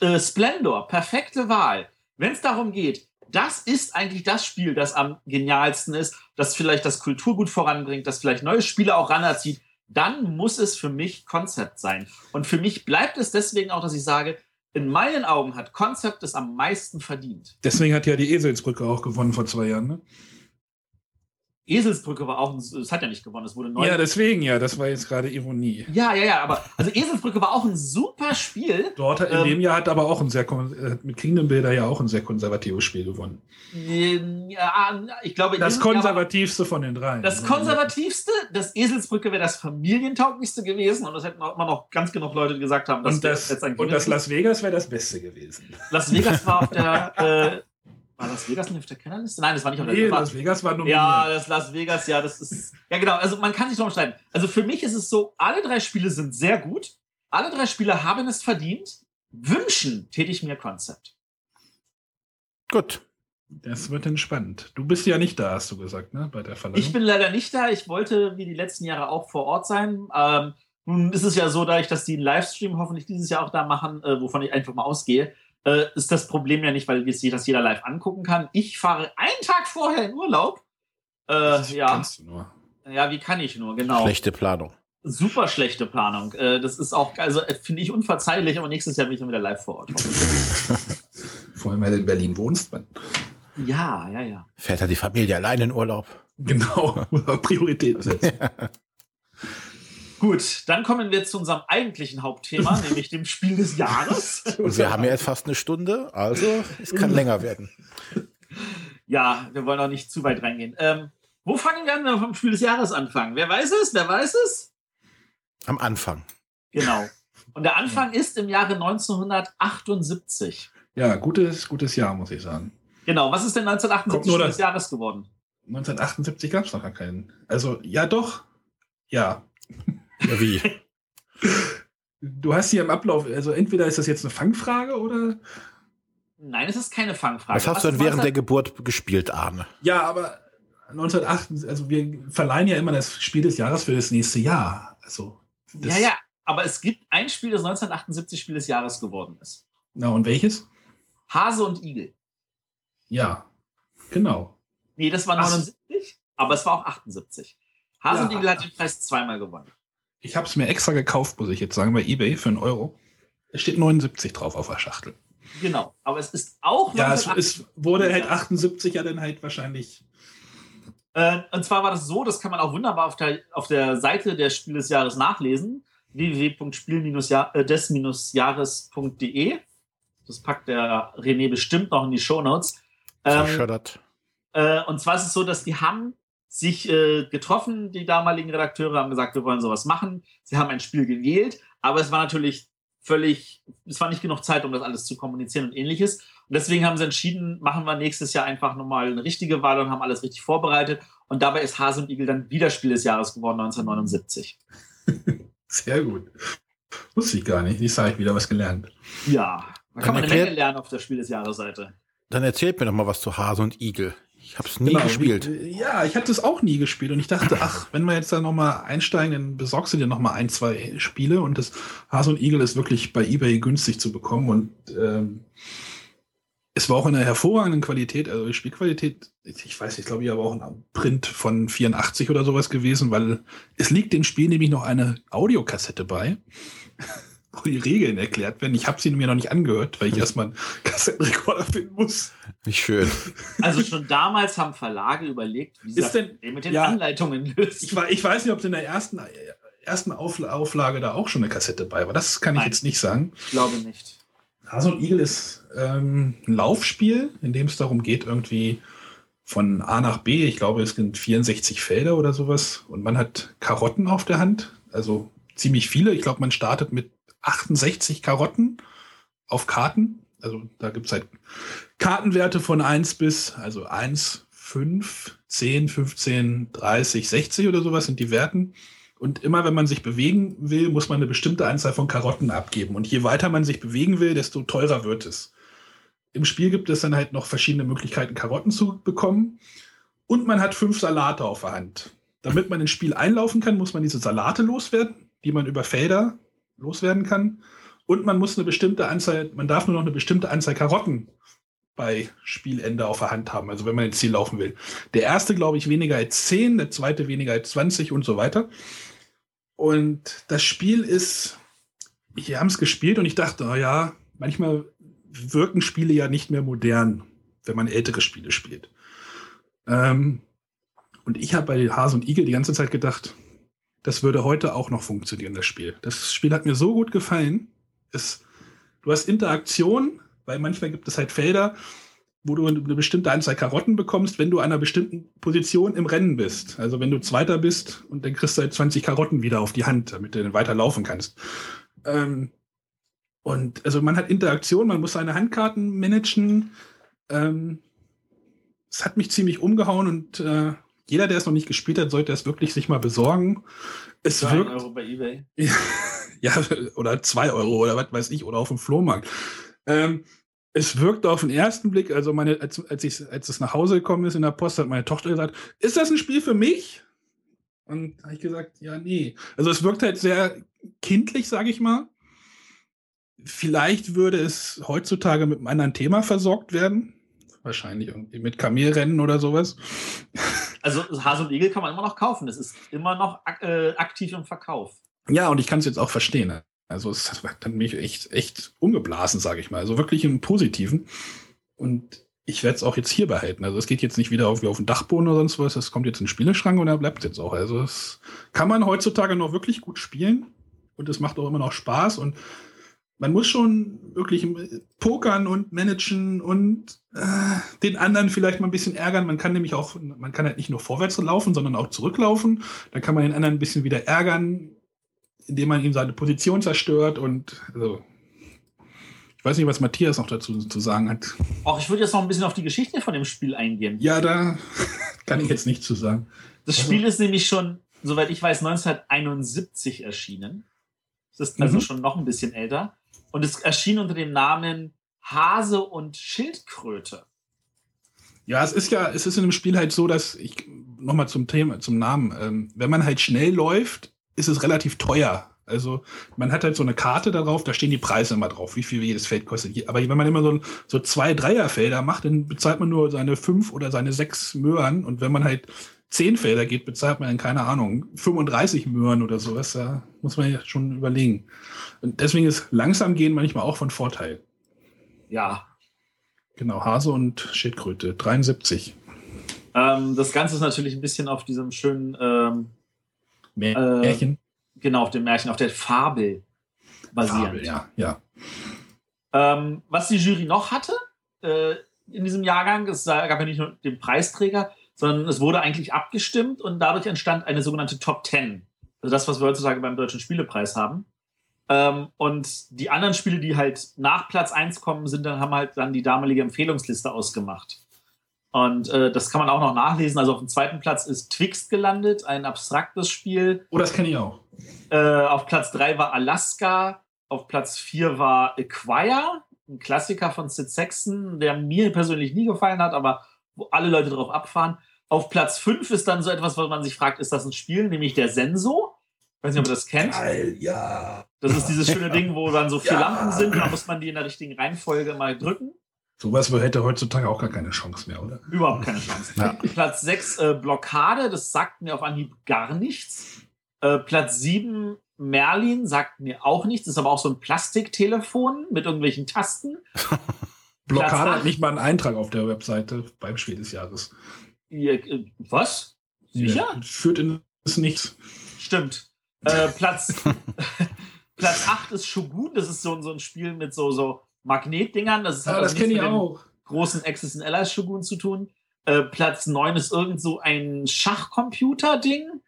äh, Splendor, perfekte Wahl. Wenn es darum geht, das ist eigentlich das Spiel, das am genialsten ist, das vielleicht das Kulturgut voranbringt, das vielleicht neue Spiele auch ranerzieht, dann muss es für mich Konzept sein. Und für mich bleibt es deswegen auch, dass ich sage, in meinen Augen hat Konzept es am meisten verdient. Deswegen hat ja die Eselsbrücke auch gewonnen vor zwei Jahren, ne? Eselsbrücke war auch, es hat ja nicht gewonnen, es wurde neu. Ja, deswegen ja, das war jetzt gerade Ironie. Ja, ja, ja, aber also Eselsbrücke war auch ein super Spiel. Dort in ähm, dem Jahr hat aber auch ein sehr äh, mit Kingdom Builder ja auch ein sehr konservatives Spiel gewonnen. Ja, ich glaube das konservativste von den dreien. Das konservativste, das Eselsbrücke wäre das familientauglichste gewesen und das hätten auch immer noch ganz genug Leute gesagt haben. und das, und das Las Vegas wäre das Beste gewesen. Las Vegas war auf der äh, war Las Vegas nicht auf der Kennerliste? Nein, das war nicht auf der Nee, Las Vegas war nominiert. Ja, das Las Vegas, ja, das ist. Ja, genau. Also man kann sich noch streiten. Also für mich ist es so, alle drei Spiele sind sehr gut. Alle drei Spiele haben es verdient. Wünschen täte ich mir Konzept. Gut. Das wird entspannt. Du bist ja nicht da, hast du gesagt, ne? Bei der Verleihung. Ich bin leider nicht da. Ich wollte wie die letzten Jahre auch vor Ort sein. Ähm, nun ist es ja so, dadurch, dass die einen Livestream hoffentlich dieses Jahr auch da machen, äh, wovon ich einfach mal ausgehe, äh, ist das Problem ja nicht, weil sich das jeder live angucken kann. Ich fahre einen Tag vorher in Urlaub. Äh, ja. Kannst du nur. Ja, wie kann ich nur, genau. Schlechte Planung. Super schlechte Planung. Äh, das ist auch, also äh, finde ich unverzeihlich, aber nächstes Jahr bin ich dann wieder live vor Ort. vor allem, weil du in Berlin wohnst, man. Ja, ja, ja. Fährt er die Familie allein in Urlaub? Genau, Priorität setzen. Gut, dann kommen wir zu unserem eigentlichen Hauptthema, nämlich dem Spiel des Jahres. Und wir haben ja jetzt fast eine Stunde, also es kann länger werden. Ja, wir wollen auch nicht zu weit reingehen. Ähm, wo fangen wir an, wenn wir vom Spiel des Jahres anfangen? Wer weiß es? Wer weiß es? Am Anfang. Genau. Und der Anfang ist im Jahre 1978. Ja, gutes, gutes Jahr, muss ich sagen. Genau. Was ist denn 1978 Spiel des Jahres geworden? 1978 gab es noch gar keinen. Also, ja, doch. Ja. Ja, wie? Du hast hier im Ablauf, also entweder ist das jetzt eine Fangfrage oder. Nein, es ist keine Fangfrage. Was hast du denn während der Geburt gespielt, Arne? Ja, aber 1908, also wir verleihen ja immer das Spiel des Jahres für das nächste Jahr. Also, ja, ja, aber es gibt ein Spiel, das 1978 Spiel des Jahres geworden ist. Na, und welches? Hase und Igel. Ja, genau. Nee, das war 79, Ach. aber es war auch 78. Hase ja. und Igel hat den Preis zweimal gewonnen. Ich habe es mir extra gekauft, muss ich jetzt sagen, bei eBay für einen Euro. Es steht 79 drauf auf der Schachtel. Genau, aber es ist auch. Ja, es, es wurde halt 78 ja dann halt wahrscheinlich. Äh, und zwar war das so, das kann man auch wunderbar auf der, auf der Seite der Spiel des Jahres nachlesen. www.spiel-des-jahres.de. Das packt der René bestimmt noch in die Shownotes. Ähm, äh, und zwar ist es so, dass die haben sich äh, getroffen, die damaligen Redakteure haben gesagt, wir wollen sowas machen. Sie haben ein Spiel gewählt, aber es war natürlich völlig, es war nicht genug Zeit, um das alles zu kommunizieren und ähnliches. Und deswegen haben sie entschieden, machen wir nächstes Jahr einfach nochmal eine richtige Wahl und haben alles richtig vorbereitet. Und dabei ist Hase und Igel dann wieder Spiel des Jahres geworden, 1979. Sehr gut. Wusste ich gar nicht. Ich sage ich wieder was gelernt. Ja, da kann man eine Menge lernen auf der Spiel des Jahres Seite. Dann erzählt mir doch mal was zu Hase und Igel. Ich habe es nie genau, gespielt. Ja, ich hatte es auch nie gespielt und ich dachte, ach, wenn wir jetzt da nochmal einsteigen, dann besorgst du dir nochmal ein, zwei Spiele und das Hase und Igel ist wirklich bei eBay günstig zu bekommen und ähm, es war auch in einer hervorragenden Qualität, also die Spielqualität, ich weiß nicht, glaube ich, aber auch ein Print von 84 oder sowas gewesen, weil es liegt dem Spiel nämlich noch eine Audiokassette bei wo die Regeln erklärt werden. Ich habe sie mir noch nicht angehört, weil ich erstmal einen Kassettenrekorder finden muss. Nicht schön. Also schon damals haben Verlage überlegt, wie sie denn, mit den ja, Anleitungen löst. Ich, ich, weiß nicht, ob in der ersten, ersten Auflage da auch schon eine Kassette bei war. Das kann ich Nein, jetzt nicht sagen. Ich glaube nicht. Hase und Igel ist ähm, ein Laufspiel, in dem es darum geht, irgendwie von A nach B, ich glaube, es sind 64 Felder oder sowas, und man hat Karotten auf der Hand, also ziemlich viele. Ich glaube, man startet mit 68 Karotten auf Karten. Also da gibt es halt Kartenwerte von 1 bis, also 1, 5, 10, 15, 30, 60 oder sowas sind die Werten. Und immer wenn man sich bewegen will, muss man eine bestimmte Anzahl von Karotten abgeben. Und je weiter man sich bewegen will, desto teurer wird es. Im Spiel gibt es dann halt noch verschiedene Möglichkeiten, Karotten zu bekommen. Und man hat fünf Salate auf der Hand. Damit man ins Spiel einlaufen kann, muss man diese Salate loswerden, die man über Felder loswerden kann. Und man muss eine bestimmte Anzahl, man darf nur noch eine bestimmte Anzahl Karotten bei Spielende auf der Hand haben, also wenn man ins Ziel laufen will. Der erste, glaube ich, weniger als 10, der zweite weniger als 20 und so weiter. Und das Spiel ist, wir haben es gespielt und ich dachte, oh ja, manchmal wirken Spiele ja nicht mehr modern, wenn man ältere Spiele spielt. Ähm, und ich habe bei Hase und Igel die ganze Zeit gedacht, das würde heute auch noch funktionieren, das Spiel. Das Spiel hat mir so gut gefallen. Es, du hast Interaktion, weil manchmal gibt es halt Felder, wo du eine bestimmte Anzahl Karotten bekommst, wenn du an einer bestimmten Position im Rennen bist. Also wenn du Zweiter bist und dann kriegst du halt 20 Karotten wieder auf die Hand, damit du dann weiter laufen kannst. Ähm, und also man hat Interaktion, man muss seine Handkarten managen. Ähm, es hat mich ziemlich umgehauen und äh, jeder, der es noch nicht gespielt hat, sollte es wirklich sich mal besorgen. Es Für wirkt, Euro bei eBay. ja, oder zwei Euro oder was weiß ich, oder auf dem Flohmarkt. Ähm, es wirkt auf den ersten Blick, also meine, als, als, ich, als es nach Hause gekommen ist in der Post, hat meine Tochter gesagt, ist das ein Spiel für mich? Und habe ich gesagt, ja, nee. Also es wirkt halt sehr kindlich, sage ich mal. Vielleicht würde es heutzutage mit einem anderen Thema versorgt werden. Wahrscheinlich irgendwie mit Kamelrennen oder sowas. Also Hase und Igel kann man immer noch kaufen. Es ist immer noch ak äh, aktiv im Verkauf. Ja, und ich kann es jetzt auch verstehen. Also es hat mich echt, echt umgeblasen, sage ich mal. Also wirklich im Positiven. Und ich werde es auch jetzt hier behalten. Also es geht jetzt nicht wieder auf, auf den Dachboden oder sonst was. Es kommt jetzt in den Spieleschrank und da bleibt es jetzt auch. Also es kann man heutzutage noch wirklich gut spielen. Und es macht auch immer noch Spaß. Und man muss schon wirklich pokern und managen und äh, den anderen vielleicht mal ein bisschen ärgern. Man kann nämlich auch, man kann halt nicht nur vorwärts laufen, sondern auch zurücklaufen. Dann kann man den anderen ein bisschen wieder ärgern, indem man ihm seine Position zerstört und also, ich weiß nicht, was Matthias noch dazu zu sagen hat. Auch ich würde jetzt noch ein bisschen auf die Geschichte von dem Spiel eingehen. Ja, da kann ich jetzt nichts zu sagen. Das Spiel ist nämlich schon, soweit ich weiß, 1971 erschienen. Das ist also mhm. schon noch ein bisschen älter. Und es erschien unter dem Namen Hase und Schildkröte. Ja, es ist ja, es ist in dem Spiel halt so, dass ich nochmal zum Thema, zum Namen, ähm, wenn man halt schnell läuft, ist es relativ teuer. Also man hat halt so eine Karte darauf, da stehen die Preise immer drauf, wie viel jedes Feld kostet. Aber wenn man immer so, so zwei Dreierfelder macht, dann bezahlt man nur seine fünf oder seine sechs Möhren. Und wenn man halt zehn Felder geht, bezahlt man keine Ahnung, 35 Möhren oder sowas. Da muss man ja schon überlegen. Und deswegen ist langsam gehen manchmal auch von Vorteil. Ja. Genau, Hase und Schildkröte, 73. Ähm, das Ganze ist natürlich ein bisschen auf diesem schönen ähm, Märchen. Genau, auf dem Märchen, auf der Fabel basierend. Fabel, ja, ja. Ähm, was die Jury noch hatte äh, in diesem Jahrgang, es gab ja nicht nur den Preisträger, sondern es wurde eigentlich abgestimmt und dadurch entstand eine sogenannte Top Ten. Also das, was wir heutzutage beim Deutschen Spielepreis haben. Ähm, und die anderen Spiele, die halt nach Platz 1 kommen, sind dann, haben halt dann die damalige Empfehlungsliste ausgemacht. Und äh, das kann man auch noch nachlesen. Also auf dem zweiten Platz ist Twixt gelandet, ein abstraktes Spiel. Oh, das kenne ich auch. Äh, auf Platz 3 war Alaska. Auf Platz 4 war Acquire, ein Klassiker von Sid Sexton, der mir persönlich nie gefallen hat, aber wo alle Leute drauf abfahren. Auf Platz 5 ist dann so etwas, wo man sich fragt, ist das ein Spiel, nämlich der Senso. Ich weiß nicht, ob ihr das kennt. Geil, ja. Das ist dieses schöne Ding, wo dann so vier Ja. Lampen sind, da muss man die in der richtigen Reihenfolge mal drücken. Sowas hätte heutzutage auch gar keine Chance mehr, oder? Überhaupt keine Chance. Ja. Platz 6 äh, Blockade, das sagt mir auf Anhieb gar nichts. Äh, Platz 7 Merlin sagt mir auch nichts, ist aber auch so ein Plastiktelefon mit irgendwelchen Tasten. Blockade hat nicht mal einen Eintrag auf der Webseite beim Spiel des Jahres. Ihr, äh, was? Sicher? Ja, Führt in das Nichts. Stimmt. Äh, Platz, Platz 8 ist Shogun, das ist so, so ein Spiel mit so, so Magnetdingern. Das, ist Ja, hat das kenne ich auch. großen Access and Allies Shogun zu tun. Äh, Platz 9 ist irgend so ein Schachcomputer-Ding.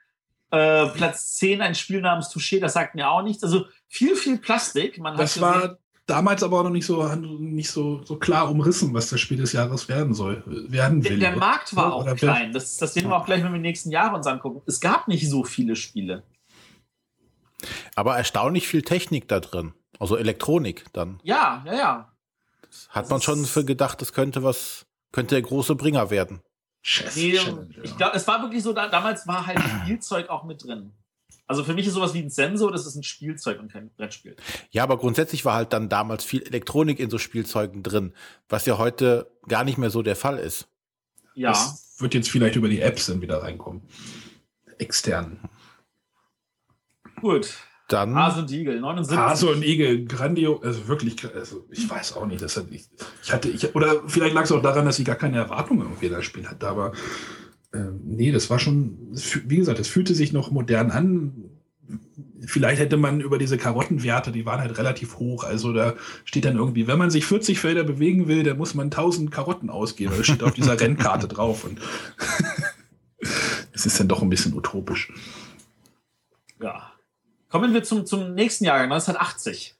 Äh, Platz 10 ein Spiel namens Touché, das sagt mir auch nichts. Also viel, viel Plastik. Man Das war damals aber auch noch nicht so, nicht so, so klar umrissen, was das Spiel des Jahres werden soll. Werden der, will. der Markt war auch klein. Das, das sehen wir auch gleich, wenn wir die nächsten Jahre uns angucken. Es gab nicht so viele Spiele. Aber erstaunlich viel Technik da drin. Also Elektronik dann. Ja, ja, ja. Hat Das man schon für gedacht, das könnte was, könnte der große Bringer werden. Chess Nee, Challenge, ich glaube, es war wirklich so, da, damals war halt Spielzeug auch mit drin. Also für mich ist sowas wie ein Sensor, das ist ein Spielzeug und kein Brettspiel. Ja, aber grundsätzlich war halt dann damals viel Elektronik in so Spielzeugen drin, was ja heute gar nicht mehr so der Fall ist. Ja. Das wird jetzt vielleicht über die Apps dann wieder reinkommen. Extern. Gut. Dann Hase und Igel, 79. Hase und Igel, grandio, also wirklich, also ich weiß auch nicht, das hat ich, ich hatte, ich, oder vielleicht lag es auch daran, dass ich gar keine Erwartungen irgendwie das Spiel hatte, aber ähm, nee, das war schon, wie gesagt, es fühlte sich noch modern an. Vielleicht hätte man über diese Karottenwerte, die waren halt relativ hoch, also da steht dann irgendwie, wenn man sich 40 Felder bewegen will, dann muss man 1000 Karotten ausgeben, das steht auf dieser Rennkarte drauf und es ist dann doch ein bisschen utopisch. Ja. Kommen wir zum, zum nächsten Jahrgang, 1980.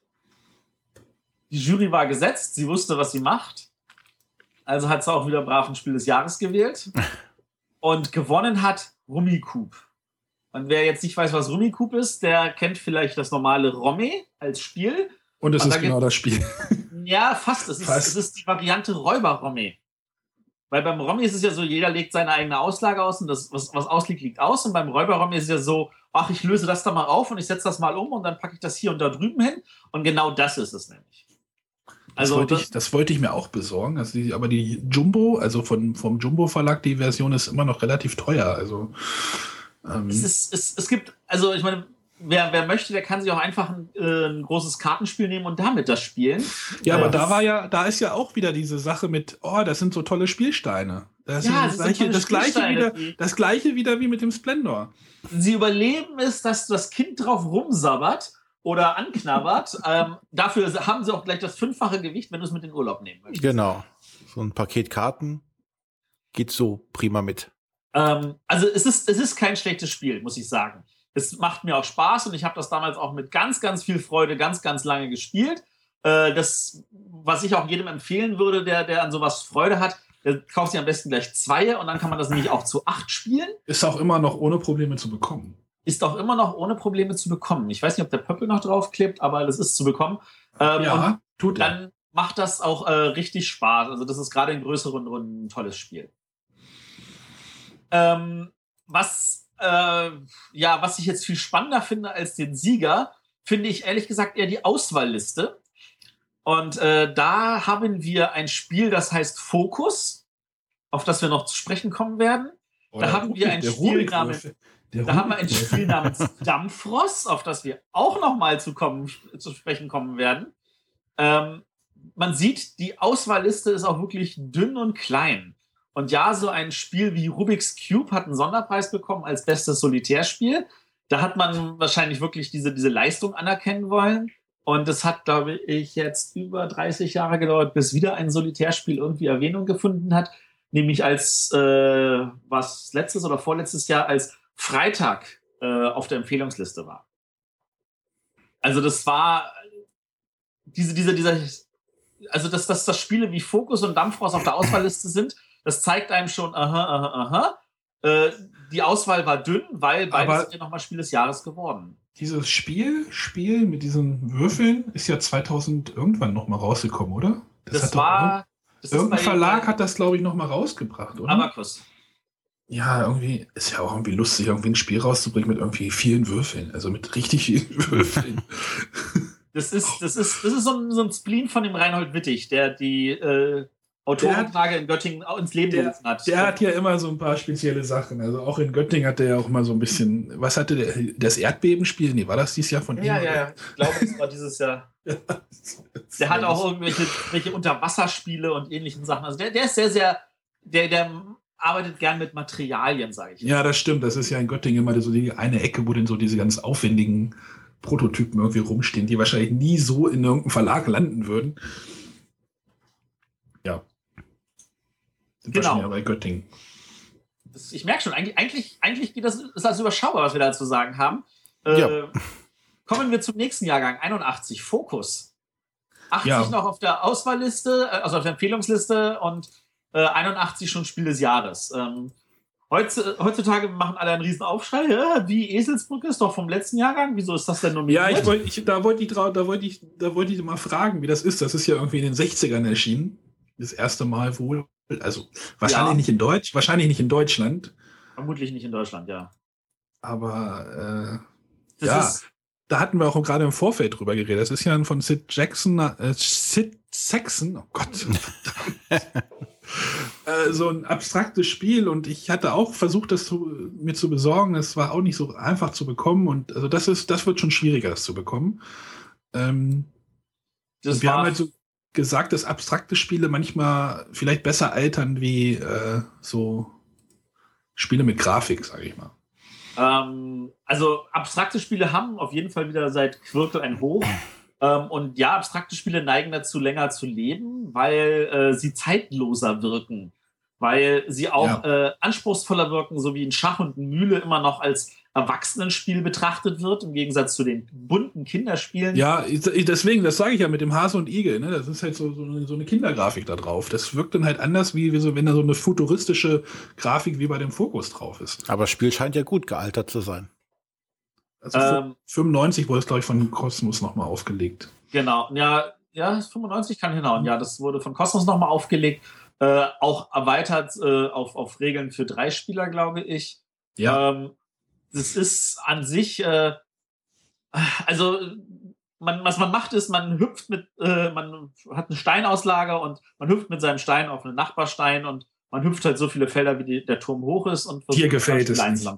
Die Jury war gesetzt, sie wusste, was sie macht. Also hat sie auch wieder brav ein Spiel des Jahres gewählt. Und gewonnen hat Rummikub. Und wer jetzt nicht weiß, was Rummikub ist, der kennt vielleicht das normale Romme als Spiel. Und es Und ist genau das Spiel. Ja, fast. Es ist, Fast. es ist die Variante Räuber-Romme. Weil beim Romme ist es ja so, jeder legt seine eigene Auslage aus und das, was, was ausliegt, liegt aus. Und beim Räuber-Romme ist es ja so, ach, ich löse das da mal auf und ich setze das mal um und dann packe ich das hier und da drüben hin. Und genau das ist es nämlich. Das, Also, wollte das, ich, das wollte ich mir auch besorgen. Also die, aber die Jumbo, also von, vom Jumbo Verlag, die Version ist immer noch relativ teuer. Also ähm, es, ist, es, es gibt, also ich meine, wer, wer möchte, der kann sich auch einfach ein, äh, ein großes Kartenspiel nehmen und damit das spielen. ja, aber äh, da war ja, da ist ja auch wieder diese Sache mit, oh, das sind so tolle Spielsteine. Das, Ja, das gleiche, das, gleiche wieder, das gleiche wieder wie mit dem Splendor. sie überleben es, dass das Kind drauf rumsabbert oder anknabbert. ähm, dafür haben sie auch gleich das fünffache Gewicht, wenn du es mit in den Urlaub nehmen möchtest. genau. So ein Paket Karten geht so prima mit. Ähm, also es ist, es ist kein schlechtes Spiel, muss ich sagen. Es macht mir auch Spaß und ich habe das damals auch mit ganz, ganz viel Freude ganz, ganz lange gespielt. Äh, das, was ich auch jedem empfehlen würde, der, der an sowas Freude hat, der kauft sich am besten gleich zwei und dann kann man das nämlich auch zu acht spielen. Ist auch immer noch ohne Probleme zu bekommen. Ist auch immer noch ohne Probleme zu bekommen. Ich weiß nicht, ob der Pöppel noch draufklebt, aber das ist zu bekommen. Ähm, und ja, tut dann macht das auch äh, richtig Spaß. Also das ist gerade in größeren Runden ein tolles Spiel. Ähm, was, äh, ja, was ich jetzt viel spannender finde als den Sieger, finde ich ehrlich gesagt eher die Auswahlliste. Und äh, da haben wir ein Spiel, das heißt Fokus, auf das wir noch zu sprechen kommen werden. Oder haben wir ein Spiel namens- Der Da haben wir ein. Spiel namens Dampfross, auf das wir auch noch mal zu, kommen, zu sprechen kommen werden. Ähm, man sieht, die Auswahlliste ist auch wirklich dünn und klein. Und ja, so ein Spiel wie Rubik's Cube hat einen Sonderpreis bekommen als bestes Solitärspiel. da hat man wahrscheinlich wirklich diese, diese Leistung anerkennen wollen. Und es hat, glaube ich, jetzt über 30 Jahre gedauert, bis wieder ein Solitärspiel irgendwie Erwähnung gefunden hat. Nämlich als, äh, was letztes oder vorletztes Jahr als Freitag äh, auf der Empfehlungsliste war. Also das war diese, diese, dieser, also dass, dass das Spiele wie Fokus und Dampfrost auf der Auswahlliste sind, das zeigt einem schon, aha, aha, aha. Äh, die Auswahl war dünn, weil beide sind ja nochmal Spiel des Jahres geworden. Dieses Spiel, Spiel mit diesen Würfeln ist ja 2000 irgendwann nochmal rausgekommen, oder? Das, das war. Das irgendein Verlag hat das, glaube ich, nochmal rausgebracht, oder? Abacus. Ja, irgendwie ist ja auch irgendwie lustig, irgendwie ein Spiel rauszubringen mit irgendwie vielen Würfeln, also mit richtig vielen Würfeln. Das ist, das ist, das ist so ein, so ein Spleen von dem Reinhold Wittig, der die äh, Autorentage in Göttingen ins Leben gerufen hat. Der hat ja immer so ein paar spezielle Sachen. Also auch in Göttingen hat der ja auch mal so ein bisschen. Was hatte der? Das Erdbebenspiel? Nee, war das dieses Jahr von ja, ihm? Ja, ja, ich glaube, das war dieses Jahr. der hat auch irgendwelche, irgendwelche Unterwasserspiele und ähnlichen Sachen. Also der, der ist sehr, sehr. Der, der arbeitet gern mit Materialien, sage ich. Ja, das stimmt. Das ist ja in Göttingen immer so die eine Ecke, wo denn so diese ganz aufwendigen Prototypen irgendwie rumstehen, die wahrscheinlich nie so in irgendeinem Verlag landen würden. Ja. Sind genau. schon bei Göttingen. Das, ich merke schon, eigentlich, eigentlich, eigentlich geht das, ist das überschaubar, was wir da zu sagen haben. Äh, ja. Kommen wir zum nächsten Jahrgang, 81, Fokus. 80 ja. noch auf der Auswahlliste, äh, also auf der Empfehlungsliste und äh, 81 schon Spiel des Jahres. Ähm, heutzutage machen alle einen riesen Aufschrei. Ja, die Eselsbrücke ist doch vom letzten Jahrgang. Wieso ist das denn nominiert? Ja, ich wollt, ich, da wollte ich, da wollte ich, da wollte ich mal fragen, wie das ist. Das ist ja irgendwie in den 60ern erschienen. Das erste Mal wohl. Also wahrscheinlich ja. nicht in Deutsch, wahrscheinlich nicht in Deutschland. Vermutlich nicht in Deutschland, ja. Aber äh, ja, ist, da hatten wir auch gerade im Vorfeld drüber geredet. Das ist ja von Sid Jackson, äh, Sid Saxon, oh Gott, äh, so ein abstraktes Spiel und ich hatte auch versucht, das zu, mir zu besorgen. Es war auch nicht so einfach zu bekommen und also das ist, das wird schon schwieriger, das zu bekommen. Ähm, das wir haben halt so gesagt, dass abstrakte Spiele manchmal vielleicht besser altern wie äh, so Spiele mit Grafik, sage ich mal. Ähm, also abstrakte Spiele haben auf jeden Fall wieder seit Quirkel ein Hoch. Ähm, und ja, abstrakte Spiele neigen dazu, länger zu leben, weil äh, sie zeitloser wirken. Weil sie auch ja. äh, anspruchsvoller wirken, so wie ein Schach und eine Mühle immer noch als Erwachsenenspiel betrachtet wird, im Gegensatz zu den bunten Kinderspielen. Ja, deswegen, das sage ich ja mit dem Hase und Igel, ne? Das ist halt so, so, eine, so eine Kindergrafik da drauf. Das wirkt dann halt anders, wie, wie so, wenn da so eine futuristische Grafik wie bei dem Fokus drauf ist. Aber das Spiel scheint ja gut gealtert zu sein. Also ähm, 95 wurde es, glaube ich, von Cosmos nochmal aufgelegt. Genau, ja, ja, 95 kann hinhauen. Ja, das wurde von Cosmos nochmal aufgelegt. Äh, auch erweitert äh, auf, auf Regeln für drei Spieler, glaube ich. Ja. Ähm, das ist an sich, äh, also man, was man macht, ist, man hüpft mit, äh, man hat eine Steinauslage und man hüpft mit seinem Stein auf einen Nachbarstein und man hüpft halt so viele Felder, wie die, der Turm hoch ist und Dir gefällt es nicht.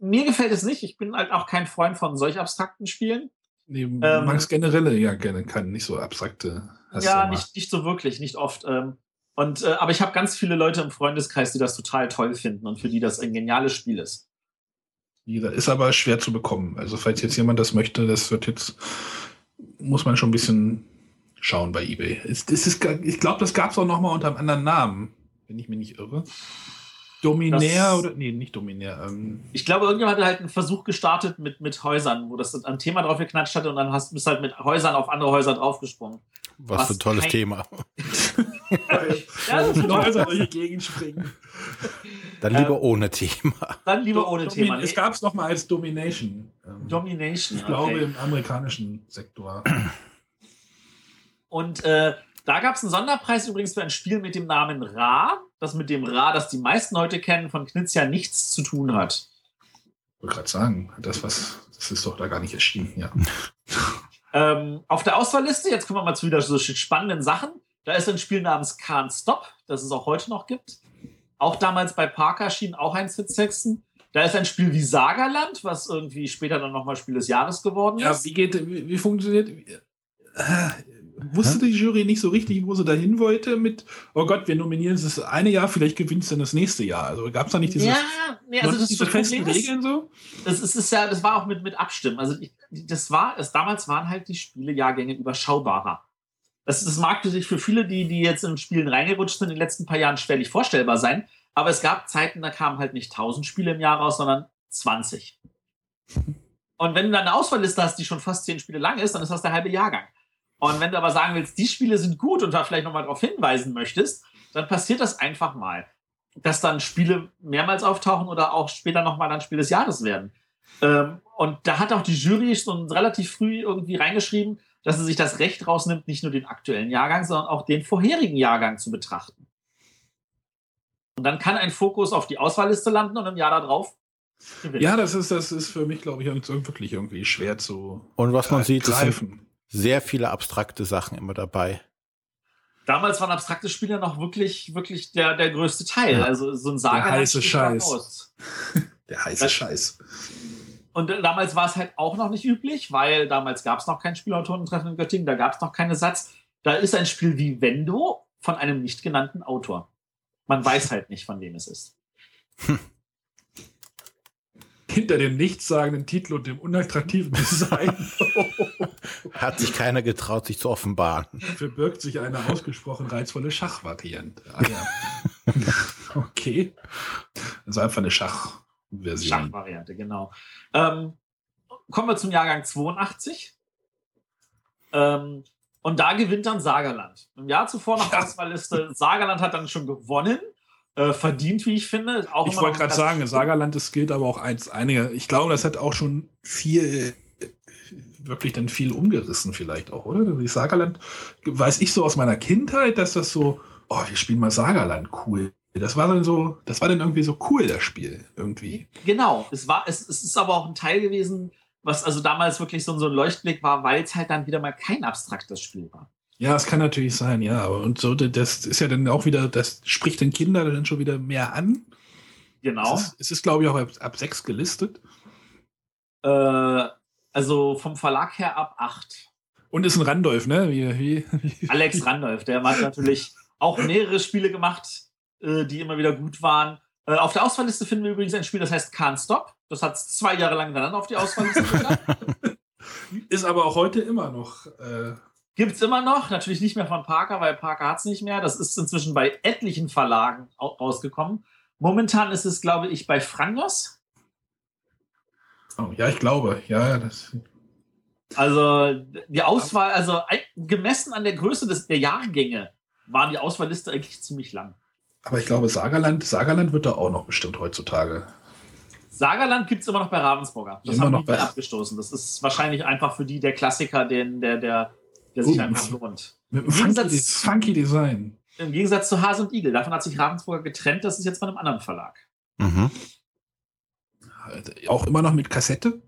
Mir gefällt es nicht. Ich bin halt auch kein Freund von solch abstrakten Spielen. Nee, ähm, magst generell ja gerne kann nicht so abstrakte. Ja, nicht, nicht so wirklich, nicht oft. Ähm, und, äh, aber ich habe ganz viele Leute im Freundeskreis, die das total toll finden und für die das ein geniales Spiel ist. Ist aber schwer zu bekommen. Also falls jetzt jemand das möchte, das wird jetzt, muss man schon ein bisschen schauen bei eBay. Es, es ist, ich glaube, das gab es auch noch mal unter einem anderen Namen, wenn ich mich nicht irre. Dominär das, oder nee, nicht Dominär. Ähm. Ich glaube, irgendjemand hat halt einen Versuch gestartet mit, mit Häusern, wo das ein Thema drauf geknatscht hatte und dann hast, bist halt mit Häusern auf andere Häuser draufgesprungen. Was, für ein tolles kein... Thema. ja, das Häuser durch die Gegend springen. Dann lieber ähm, ohne Thema. Dann lieber ohne Domin Thema. Es gab es noch mal als Domination. Ähm, Domination. Ich glaube okay. im amerikanischen Sektor. Und äh, da gab es einen Sonderpreis übrigens für ein Spiel mit dem Namen Ra, das mit dem Ra, das die meisten heute kennen, von Knizia nichts zu tun hat. Ich wollte gerade sagen, das, was, das ist doch da gar nicht erschienen, ja. ähm, auf der Auswahlliste, jetzt kommen wir mal zu wieder so spannenden Sachen. Da ist ein Spiel namens Can't Stop, das es auch heute noch gibt. Auch damals bei Parker erschien auch ein Sid Sexton. Da ist ein Spiel wie Sagerland, was irgendwie später dann nochmal Spiel des Jahres geworden ist. Ja, wie geht, wie, wie funktioniert, wusste die Jury nicht so richtig, wo sie dahin wollte mit, oh Gott, wir nominieren es das eine Jahr, vielleicht gewinnt es dann das nächste Jahr. Also gab es da nicht diese, ja, nee, also das, diese festen Problem ist, Regeln so? das ist, ist ja, das war auch mit, mit Abstimmen. Also ich, das war, es, damals waren halt die Spielejahrgänge überschaubarer. Das, das mag sich für viele, die, die jetzt in Spielen reingerutscht sind, in den letzten paar Jahren schwerlich vorstellbar sein. Aber es gab Zeiten, da kamen halt nicht 1000 Spiele im Jahr raus, sondern 20. Und wenn du dann eine Auswahlliste hast, die schon fast 10 Spiele lang ist, dann ist das der halbe Jahrgang. Und wenn du aber sagen willst, die Spiele sind gut und da vielleicht nochmal darauf hinweisen möchtest, dann passiert das einfach mal. Dass dann Spiele mehrmals auftauchen oder auch später nochmal dann Spiel des Jahres werden. Ähm, und da hat auch die Jury schon relativ früh irgendwie reingeschrieben, dass sie sich das Recht rausnimmt, nicht nur den aktuellen Jahrgang, sondern auch den vorherigen Jahrgang zu betrachten. Und dann kann ein Fokus auf die Auswahlliste landen und im Jahr darauf gewinnen. Ja, das ist, das ist für mich, glaube ich, wirklich irgendwie schwer zu Und was man sieht, es sind greifen. Sehr viele abstrakte Sachen immer dabei. Damals waren abstrakte Spiele noch wirklich, wirklich der, der größte Teil. Ja. Also so ein Saga. heiße Scheiß. Aus. Der heiße Das- Scheiß. Und damals war es halt auch noch nicht üblich, weil damals gab es noch kein Spielautorentreffen in Göttingen, da gab es noch keine Satz. Da ist ein Spiel wie Vendo von einem nicht genannten Autor. Man weiß halt nicht, von wem es ist. Hinter dem nichtssagenden Titel und dem unattraktiven Design Hat sich keiner getraut, sich zu offenbaren. verbirgt sich eine ausgesprochen reizvolle Schachvariante. Ah, ja. okay. Also einfach eine Schachversion. Schachvariante, genau. Ähm, kommen wir zum Jahrgang 82. Ähm, und da gewinnt dann Sagerland. Im Jahr zuvor noch Ja. Auswahlliste. Sagerland hat dann schon gewonnen. Äh, verdient, wie ich finde. Auch Ich wollte gerade sagen, Sagerland, das gilt aber auch eins einige. Ich glaube, das hat auch schon viel, wirklich dann viel umgerissen, vielleicht auch, oder? Die Sagerland, weiß ich so aus meiner Kindheit, dass das so, oh, wir spielen mal Sagerland, cool. Das war dann so, das war dann irgendwie so cool, das Spiel, irgendwie. Genau, es war, es, es ist aber auch ein Teil gewesen, was also damals wirklich so, so ein Leuchtblick war, weil es halt dann wieder mal kein abstraktes Spiel war. Ja, es kann natürlich sein, ja. Und so, das ist ja dann auch wieder, das spricht den Kinder dann schon wieder mehr an. Genau. Es ist, es ist glaube ich, auch ab, ab sechs gelistet. Äh, also vom Verlag her ab 8. Und ist ein Randolph, ne? Wie, wie, wie, Alex Randolph, der hat natürlich auch mehrere Spiele gemacht, äh, die immer wieder gut waren. Äh, auf der Auswahlliste finden wir übrigens ein Spiel, das heißt Can't Stop. Das hat es zwei Jahre lang hintereinander auf die Auswahlliste geschafft. Ist aber auch heute immer noch. Gibt es immer noch, natürlich nicht mehr von Parker, weil Parker hat es nicht mehr. Das ist inzwischen bei etlichen Verlagen au- rausgekommen. Momentan ist es, glaube ich, bei Frangos. oh, ja, ich glaube, ja, das. Also die Auswahl, also gemessen an der Größe des, der Jahrgänge, waren die Auswahlliste eigentlich ziemlich lang. Aber ich glaube, Sagerland, Sagerland wird da auch noch bestimmt heutzutage. Sagerland gibt es immer noch bei Ravensburger. Das Immer haben noch die bei- bei abgestoßen. Das ist wahrscheinlich einfach für die der Klassiker, den, der, der, der sich Oh. einfach lohnt. Mit einem Im funky, Gegensatz- funky Design. Im Gegensatz zu Hase und Igel. Davon hat sich Ravensburger getrennt. Das ist jetzt bei einem anderen Verlag. Mhm. Auch immer noch mit Kassette.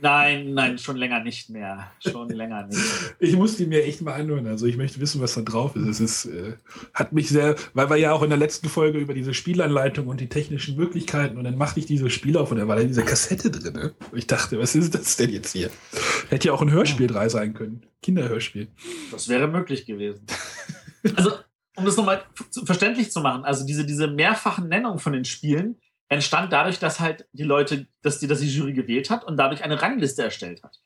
Nein, nein, schon länger nicht mehr. Schon länger nicht. Ich muss die mir echt mal anhören. Also ich möchte wissen, was da drauf ist. Es ist, äh, hat mich sehr, weil wir ja auch in der letzten Folge über diese Spielanleitung und die technischen Möglichkeiten und dann machte ich diese Spiel auf und da war da diese Kassette drin. Ne? Und ich dachte, was ist das denn jetzt hier? Hätte ja auch ein Hörspiel drei sein können. Kinderhörspiel. Das wäre möglich gewesen. Also, um das nochmal verständlich zu machen, also diese, diese mehrfachen Nennungen von den Spielen entstand dadurch, dass halt die Leute, dass die, dass die Jury gewählt hat und dadurch eine Rangliste erstellt hat.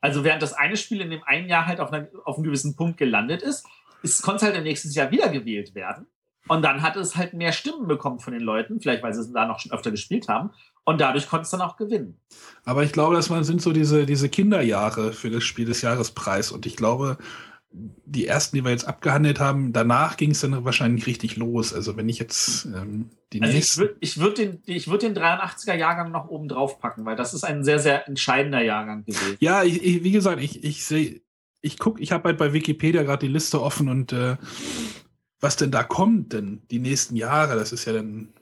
Also während das eine Spiel in dem einen Jahr halt auf, einer, auf einem gewissen Punkt gelandet ist, ist konnte es halt im nächsten Jahr wieder gewählt werden. Und dann hat es halt mehr Stimmen bekommen von den Leuten, vielleicht weil sie es da noch schon öfter gespielt haben. Und dadurch konnte es dann auch gewinnen. Aber ich glaube, das sind so diese, diese Kinderjahre für das Spiel des Jahrespreis. Und ich glaube, die ersten, die wir jetzt abgehandelt haben, danach ging es dann wahrscheinlich richtig los. Also wenn ich jetzt ähm, die Also ich nächsten. würde ich würd den, ich würd den 83er-Jahrgang noch oben drauf packen, weil das ist ein sehr, sehr entscheidender Jahrgang gewesen. Ja, ich, ich, wie gesagt, ich, ich sehe, ich gucke, ich habe halt bei Wikipedia gerade die Liste offen und äh, was denn da kommt, denn die nächsten Jahre, das ist ja dann.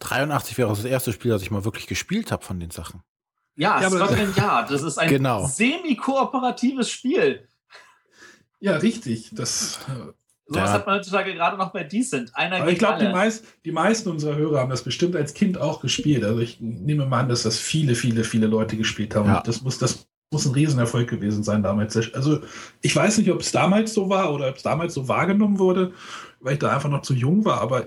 83 wäre das erste Spiel, das ich mal wirklich gespielt habe von den Sachen. Ja, Ja, aber- Scotland Yard, das ist ein Genau. semi-kooperatives Spiel. Ja, richtig. Das, äh, Sowas Ja. hat man heutzutage gerade noch bei Decent. Einer aber ich glaube, die, meist, die meisten unserer Hörer haben das bestimmt als Kind auch gespielt. Also ich nehme mal an, dass das viele, viele, viele Leute gespielt haben. Ja. Und das muss, das muss ein Riesenerfolg gewesen sein damals. Also ich weiß nicht, ob es damals so war oder ob es damals so wahrgenommen wurde, weil ich da einfach noch zu jung war, aber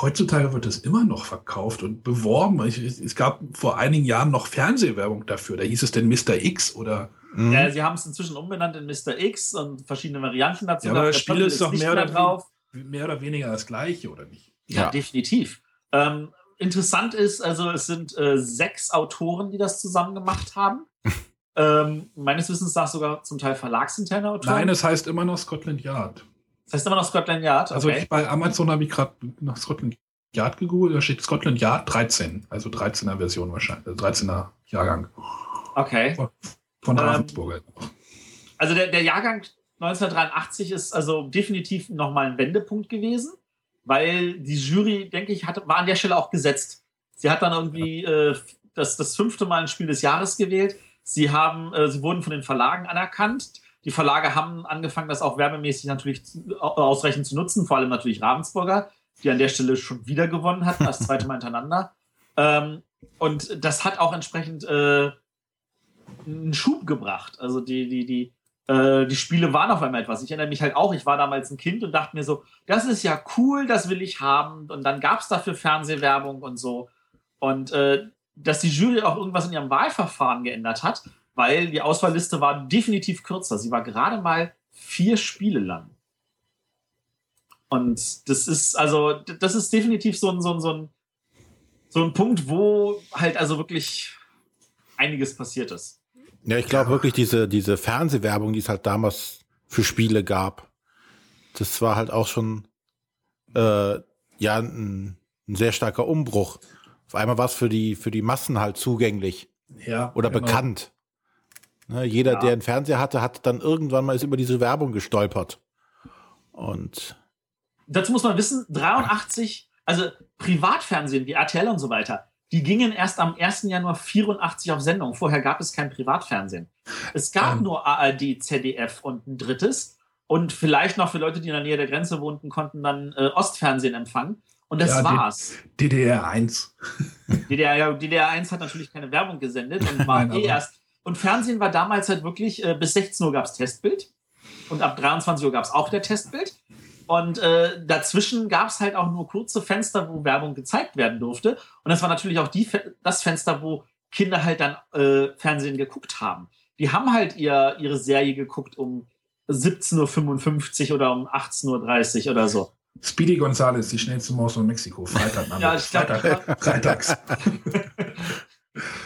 heutzutage wird es immer noch verkauft und beworben. Ich, es gab vor einigen Jahren noch Fernsehwerbung dafür. Da hieß es denn Mr. X oder. Mhm. Ja, sie haben es inzwischen umbenannt in Mr. X und verschiedene Varianten dazu. Ja, aber das Spiel ist doch mehr oder, drauf. mehr oder weniger das gleiche, oder nicht? Ja, ja. definitiv. Ähm, interessant ist, also es sind äh, sechs Autoren, die das zusammen gemacht haben. ähm, meines Wissens nach sogar zum Teil verlagsinterne Autoren. Nein, es heißt immer noch Scotland Yard. Das heißt immer noch Scotland Yard. Also okay. Also ich, bei Amazon habe ich gerade nach Scotland Yard gegoogelt, da steht Scotland Yard 13, also 13er Version wahrscheinlich, also 13er Jahrgang. Okay. Von, von ähm, Ravensburger. Also der, der Jahrgang 1983 ist also definitiv nochmal ein Wendepunkt gewesen, weil die Jury, denke ich, hat, war an der Stelle auch gesetzt. Sie hat dann irgendwie äh, das, das fünfte Mal ein Spiel des Jahres gewählt. Sie haben, äh, sie wurden von den Verlagen anerkannt. Die Verlage haben angefangen, das auch werbemäßig natürlich ausreichend zu nutzen, vor allem natürlich Ravensburger, die an der Stelle schon wieder gewonnen hatten, das zweite Mal hintereinander. Ähm, und das hat auch entsprechend äh, einen Schub gebracht. Also die, die, die, äh, die Spiele waren auf einmal etwas. Ich erinnere mich halt auch, ich war damals ein Kind und dachte mir so, das ist ja cool, das will ich haben. Und dann gab es dafür Fernsehwerbung und so. Und äh, dass die Jury auch irgendwas in ihrem Wahlverfahren geändert hat, weil die Auswahlliste war definitiv kürzer. Sie war gerade mal vier Spiele lang. Und das ist, also, das ist definitiv so ein, so ein, so ein, so ein Punkt, wo halt also wirklich einiges passiert ist. Ja, ich glaube wirklich, diese, diese Fernsehwerbung, die es halt damals für Spiele gab, das war halt auch schon äh, ja ein, ein sehr starker Umbruch. Auf einmal war es für die, für die Massen halt zugänglich. Ja. Oder genau. bekannt. Ne, jeder, ja. der einen Fernseher hatte, hat dann irgendwann mal ist über diese Werbung gestolpert. Und dazu muss man wissen, 83, also Privatfernsehen wie RTL und so weiter, die gingen erst am 1. Januar 84 auf Sendung. Vorher gab es kein Privatfernsehen. Es gab ähm. nur ARD, ZDF und ein drittes. Und vielleicht noch für Leute, die in der Nähe der Grenze wohnten, konnten dann äh, Ostfernsehen empfangen. Und das ja, war's. DDR 1. DDR, ja, DDR 1 hat natürlich keine Werbung gesendet und war Nein, eh erst und Fernsehen war damals halt wirklich, äh, bis 16 Uhr gab es Testbild und ab 23 Uhr gab es auch der Testbild. Und äh, dazwischen gab es halt auch nur kurze Fenster, wo Werbung gezeigt werden durfte. Und das war natürlich auch die, das Fenster, wo Kinder halt dann äh, Fernsehen geguckt haben. Die haben halt ihr, ihre Serie geguckt um 17.55 Uhr oder um 18.30 Uhr oder so. Speedy Gonzales, die schnellste Maus von Mexiko, Freitag. ja, ich glaub, Freitag, Freitags.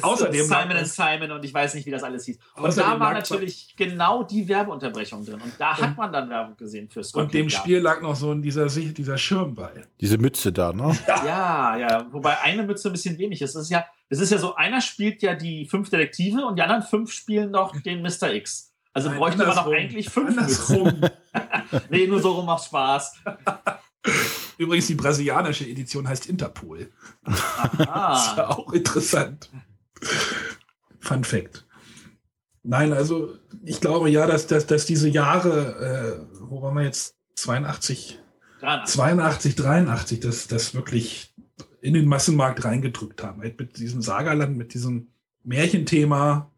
Außerdem Simon and Simon und ich weiß nicht, wie das alles hieß. Und da war natürlich genau die Werbeunterbrechung drin. Und da hat man dann Werbung gesehen für Scott. Und dem Spiel lag noch so dieser, dieser Schirm bei. Diese Mütze da, ne? Ja, ja. Wobei eine Mütze ein bisschen wenig ist. Es ist ja, es ist ja so, einer spielt ja die fünf Detektive und die anderen fünf spielen noch den Mr. X. Also Nein, bräuchte man doch eigentlich fünf Mützen. nee, nur so rum macht Spaß. Übrigens, die brasilianische Edition heißt Interpol. Ah. das ist ja auch interessant. Fun Fact. Nein, also ich glaube ja, dass, dass, dass diese Jahre, äh, wo waren wir jetzt, 82, 83. 82, 83, dass das wirklich in den Massenmarkt reingedrückt haben. Halt mit diesem Sagerland, mit diesem Märchenthema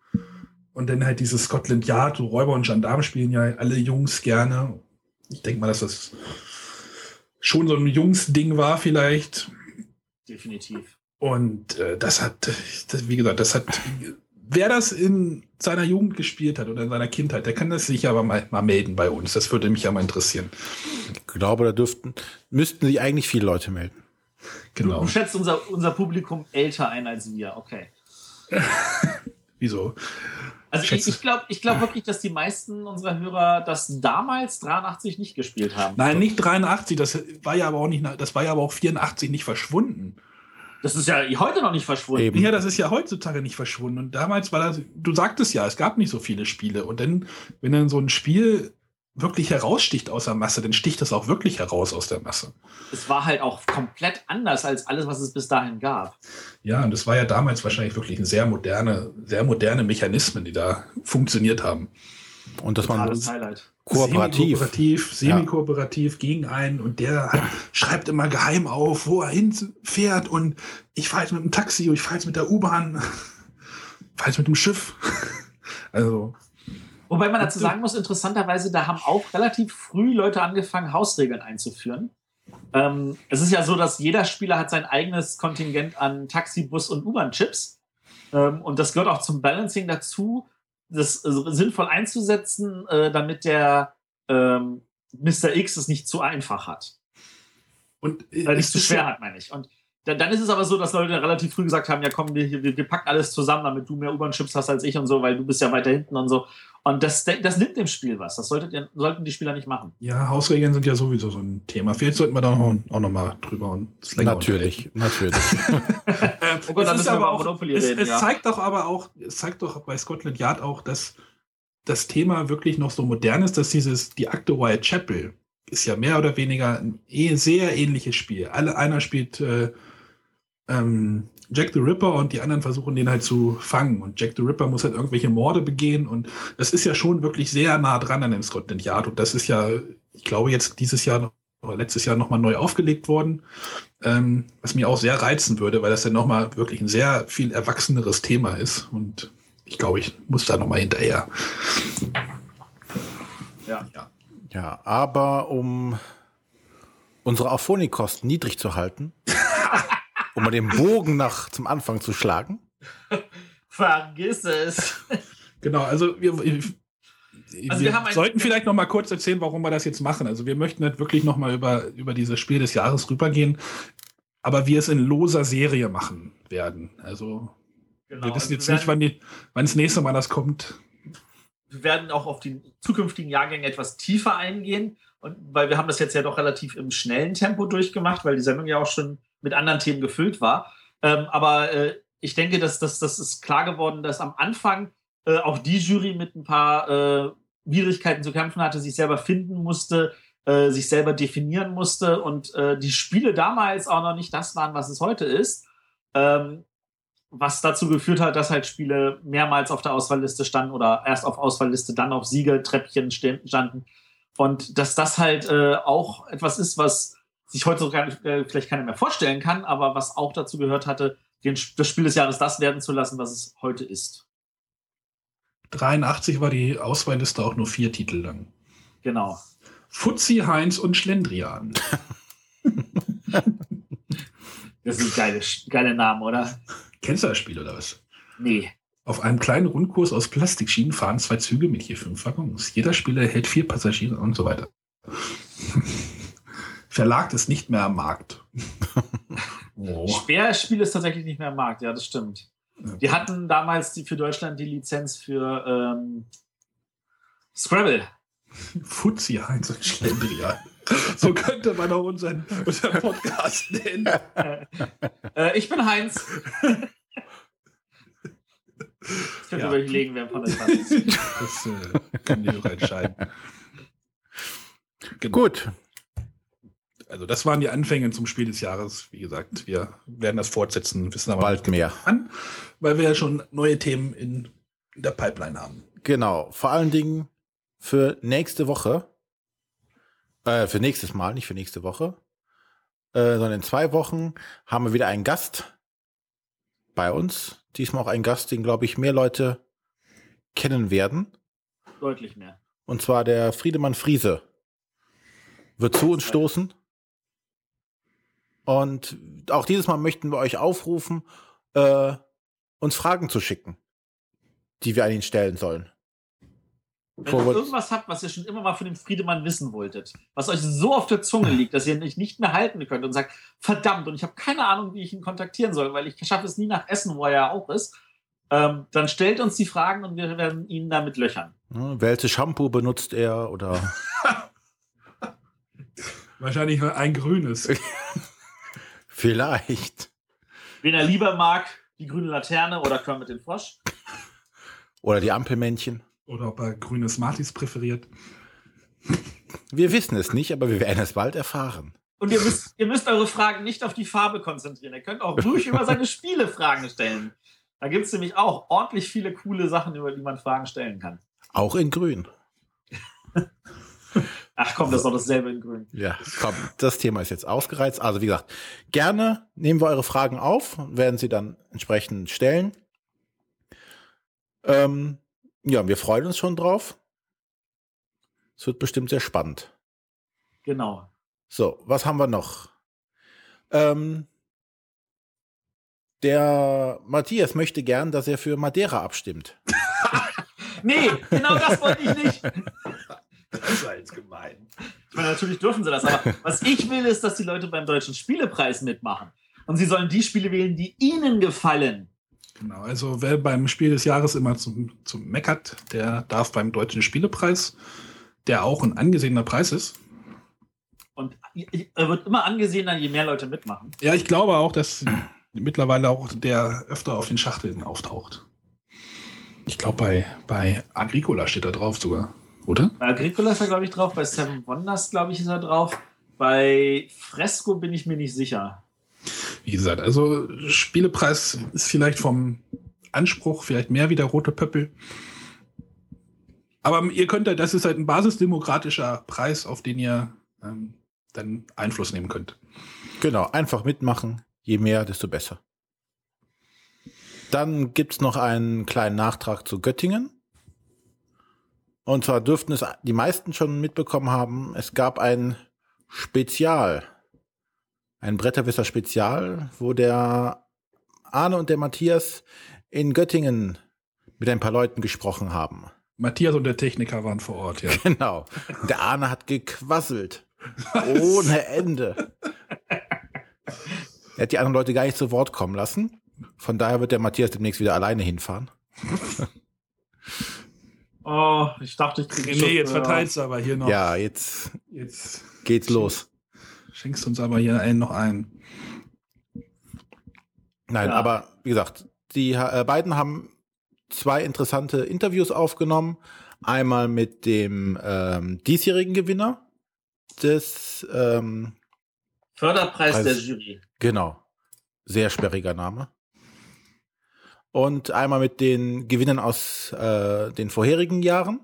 und dann halt dieses Scotland Yard, so Räuber und Gendarme spielen ja alle Jungs gerne. Ich denke mal, dass das schon so ein Jungsding war vielleicht. Definitiv. Und äh, das hat, das, wie gesagt, das hat, wer das in seiner Jugend gespielt hat oder in seiner Kindheit, der kann das sich aber mal, mal melden bei uns. Das würde mich ja mal interessieren. Ich glaube, da dürften, müssten sich eigentlich viele Leute melden. Genau. Du schätzt unser, unser Publikum älter ein als wir, okay. Wieso? Also ich, ich glaube ich glaub wirklich, dass die meisten unserer Hörer das damals 83 nicht gespielt haben. Nein, nicht 83, das war ja aber auch nicht, das war ja aber auch 84 nicht verschwunden. Das ist ja heute noch nicht verschwunden. Eben. Ja, das ist ja heutzutage nicht verschwunden. Und damals war das, du sagtest ja, es gab nicht so viele Spiele. Und dann, wenn dann so ein Spiel wirklich heraussticht aus der Masse, dann sticht das auch wirklich heraus aus der Masse. Es war halt auch komplett anders als alles, was es bis dahin gab. Ja, und es war ja damals wahrscheinlich wirklich ein sehr moderne, sehr moderne Mechanismen, die da funktioniert haben. Und dass man Highlight. kooperativ, semi-kooperativ, semi-kooperativ ja. gegen einen und der hat, schreibt immer geheim auf, wo er hinfährt und ich fahre jetzt mit dem Taxi und ich fahre jetzt mit der U-Bahn. falls mit dem Schiff. also. Wobei man dazu sagen muss, interessanterweise, da haben auch relativ früh Leute angefangen, Hausregeln einzuführen. Ähm, es ist ja so, dass jeder Spieler hat sein eigenes Kontingent an Taxi, Bus und U-Bahn-Chips. Ähm, und das gehört auch zum Balancing dazu, das äh, sinnvoll einzusetzen, äh, damit der ähm, Mr. X es nicht zu einfach hat. Und äh, nicht zu schwer hat, meine ich. Und dann, dann, ist es aber so, dass Leute relativ früh gesagt haben, ja komm, wir, wir, wir packen alles zusammen, damit du mehr U-Bahn-Chips hast als ich und so, weil du bist ja weiter hinten und so. Und das, das nimmt dem Spiel was. Das solltet, sollten die Spieler nicht machen. Ja, Hausregeln sind ja sowieso so ein Thema. Vielleicht sollten wir da auch, auch noch mal drüber und Natürlich, natürlich. oh Gott, aber auch, es, reden, es ja. zeigt doch aber auch, es zeigt doch bei Scotland Yard auch, dass das Thema wirklich noch so modern ist, dass dieses, die Akte Whitechapel ist ja mehr oder weniger ein eh sehr ähnliches Spiel. Alle, einer spielt äh, ähm, Jack the Ripper und die anderen versuchen den halt zu fangen. Und Jack the Ripper muss halt irgendwelche Morde begehen. Und das ist ja schon wirklich sehr nah dran an dem Scotland Yard. Und das ist ja, ich glaube, jetzt dieses Jahr oder letztes Jahr nochmal neu aufgelegt worden. Ähm, was mir auch sehr reizen würde, weil das ja nochmal wirklich ein sehr viel erwachseneres Thema ist. Und ich glaube, ich muss da nochmal hinterher. Ja. ja. Ja, aber um unsere Auphonic-Kosten niedrig zu halten, um mal den Bogen nach zum Anfang zu schlagen. Vergiss es. Genau, also wir, wir, also wir, wir sollten vielleicht noch mal kurz erzählen, warum wir das jetzt machen. Also wir möchten nicht wirklich noch mal über, über dieses Spiel des Jahres rübergehen, aber wir es in loser Serie machen werden. Also genau, wir wissen also jetzt nicht, wann, die, wann das nächste Mal das kommt. Wir werden auch auf die zukünftigen Jahrgänge etwas tiefer eingehen, und, weil wir haben das jetzt ja doch relativ im schnellen Tempo durchgemacht, weil die Sendung ja auch schon mit anderen Themen gefüllt war. Ähm, aber äh, ich denke, dass, das ist klar geworden, dass am Anfang äh, auch die Jury mit ein paar äh, Widrigkeiten zu kämpfen hatte, sich selber finden musste, äh, sich selber definieren musste und äh, die Spiele damals auch noch nicht das waren, was es heute ist. Ähm, was dazu geführt hat, dass halt Spiele mehrmals auf der Auswahlliste standen oder erst auf Auswahlliste, dann auf Siegeltreppchen standen. Und dass das halt äh, auch etwas ist, was sich heute sogar äh, vielleicht keiner mehr vorstellen kann, aber was auch dazu gehört hatte, den, das Spiel des Jahres das werden zu lassen, was es heute ist. 83 war die Auswahlliste auch nur vier Titel lang. Genau. Fuzzi, Heinz und Schlendrian. das sind geile, geile Namen, oder? Kennst du das Spiel oder was? Nee. Auf einem kleinen Rundkurs aus Plastikschienen fahren zwei Züge mit je fünf Waggons. Jeder Spieler hält vier Passagiere und so weiter. Verlag ist nicht mehr am Markt. oh. Speerspiel ist tatsächlich nicht mehr am Markt, ja, das stimmt. Ja. Die hatten damals die, für Deutschland die Lizenz für ähm, Scrabble. Fuzzi Heinz und Schlendrian. so könnte man auch unseren, unseren Podcast nennen. äh, ich bin Heinz. Ich könnte ja. überlegen, wer von der ist. Das äh, können die Hörer entscheiden. Genau. Gut, also das waren die Anfänge zum Spiel des Jahres. Wie gesagt, wir werden das fortsetzen, wissen aber bald mehr an, weil wir ja schon neue Themen in der Pipeline haben. Genau, vor allen Dingen für nächste Woche, äh, für nächstes Mal, nicht für nächste Woche, äh, sondern in zwei Wochen haben wir wieder einen Gast bei uns. Diesmal auch einen Gast, den glaube ich mehr Leute kennen werden. Deutlich mehr. Und zwar der Friedemann Friese wird zu uns stoßen. Und auch dieses Mal möchten wir euch aufrufen, äh, uns Fragen zu schicken, die wir an ihn stellen sollen. Wenn ihr irgendwas habt, was ihr schon immer mal von dem Friedemann wissen wolltet, was euch so auf der Zunge liegt, dass ihr euch nicht mehr halten könnt und sagt, verdammt, und ich habe keine Ahnung, wie ich ihn kontaktieren soll, weil ich schaffe es nie nach Essen, wo er ja auch ist, ähm, dann stellt uns die Fragen und wir werden ihn damit löchern. Ja, welches Shampoo benutzt er oder? Wahrscheinlich ein grünes. Vielleicht. Wen er lieber mag, die grüne Laterne oder Kermit den Frosch. Oder die Ampelmännchen. Oder ob er grüne Smarties präferiert. Wir wissen es nicht, aber wir werden es bald erfahren. Und ihr müsst, ihr müsst eure Fragen nicht auf die Farbe konzentrieren. Ihr könnt auch ruhig über seine Spiele Fragen stellen. Da gibt es nämlich auch ordentlich viele coole Sachen, über die man Fragen stellen kann. Auch in Grün. Ach komm, das ist doch dasselbe in Grün. Ja, komm, das Thema ist jetzt ausgereizt. Also wie gesagt, gerne nehmen wir eure Fragen auf und werden sie dann entsprechend stellen. Ähm, ja, wir freuen uns schon drauf. Es wird bestimmt sehr spannend. Genau. So, was haben wir noch? Ähm, der Matthias möchte gern, dass er für Madeira abstimmt. Nee, genau das wollte ich nicht. Das ist jetzt gemein. Ich meine, natürlich dürfen sie das, aber was ich will, ist, dass die Leute beim Deutschen Spielepreis mitmachen. Und sie sollen die Spiele wählen, die ihnen gefallen. Genau, also wer beim Spiel des Jahres immer zum, zum meckert, der darf beim Deutschen Spielepreis, der auch ein angesehener Preis ist. Und er wird immer angesehener, je mehr Leute mitmachen. Ja, ich glaube auch, dass mittlerweile auch der öfter auf den Schachteln auftaucht. Ich glaube, bei, bei Agricola steht da drauf sogar, oder? Bei Agricola ist er, glaube ich, drauf. Bei Seven Wonders, glaube ich, ist er drauf. Bei Fresco bin ich mir nicht sicher. Wie gesagt, also Spielepreis ist vielleicht vom Anspruch vielleicht mehr wie der rote Pöppel. Aber ihr könnt ja, das ist halt ein basisdemokratischer Preis, auf den ihr ähm, dann Einfluss nehmen könnt. Genau, einfach mitmachen. Je mehr, desto besser. Dann gibt's noch einen kleinen Nachtrag zu Göttingen. Und zwar dürften es die meisten schon mitbekommen haben, es gab ein Spezial, ein Bretterwisser Spezial, wo der Arne und der Matthias in Göttingen mit ein paar Leuten gesprochen haben. Matthias und der Techniker waren vor Ort, ja. Genau. Der Arne hat gequasselt. Ohne Ende. Er hat die anderen Leute gar nicht zu Wort kommen lassen. Von daher wird der Matthias demnächst wieder alleine hinfahren. Oh, ich dachte, ich kriege Nee, jetzt verteilst du aber hier noch. Ja, jetzt Jetzt geht's los. schenkst du uns aber hier einen noch ein. Nein, Ja. aber wie gesagt, die äh, beiden haben zwei interessante Interviews aufgenommen. Einmal mit dem ähm, diesjährigen Gewinner des, ähm, Förderpreis Preis. der Jury. genau, sehr sperriger Name. Und einmal mit den Gewinnern aus äh, den vorherigen Jahren.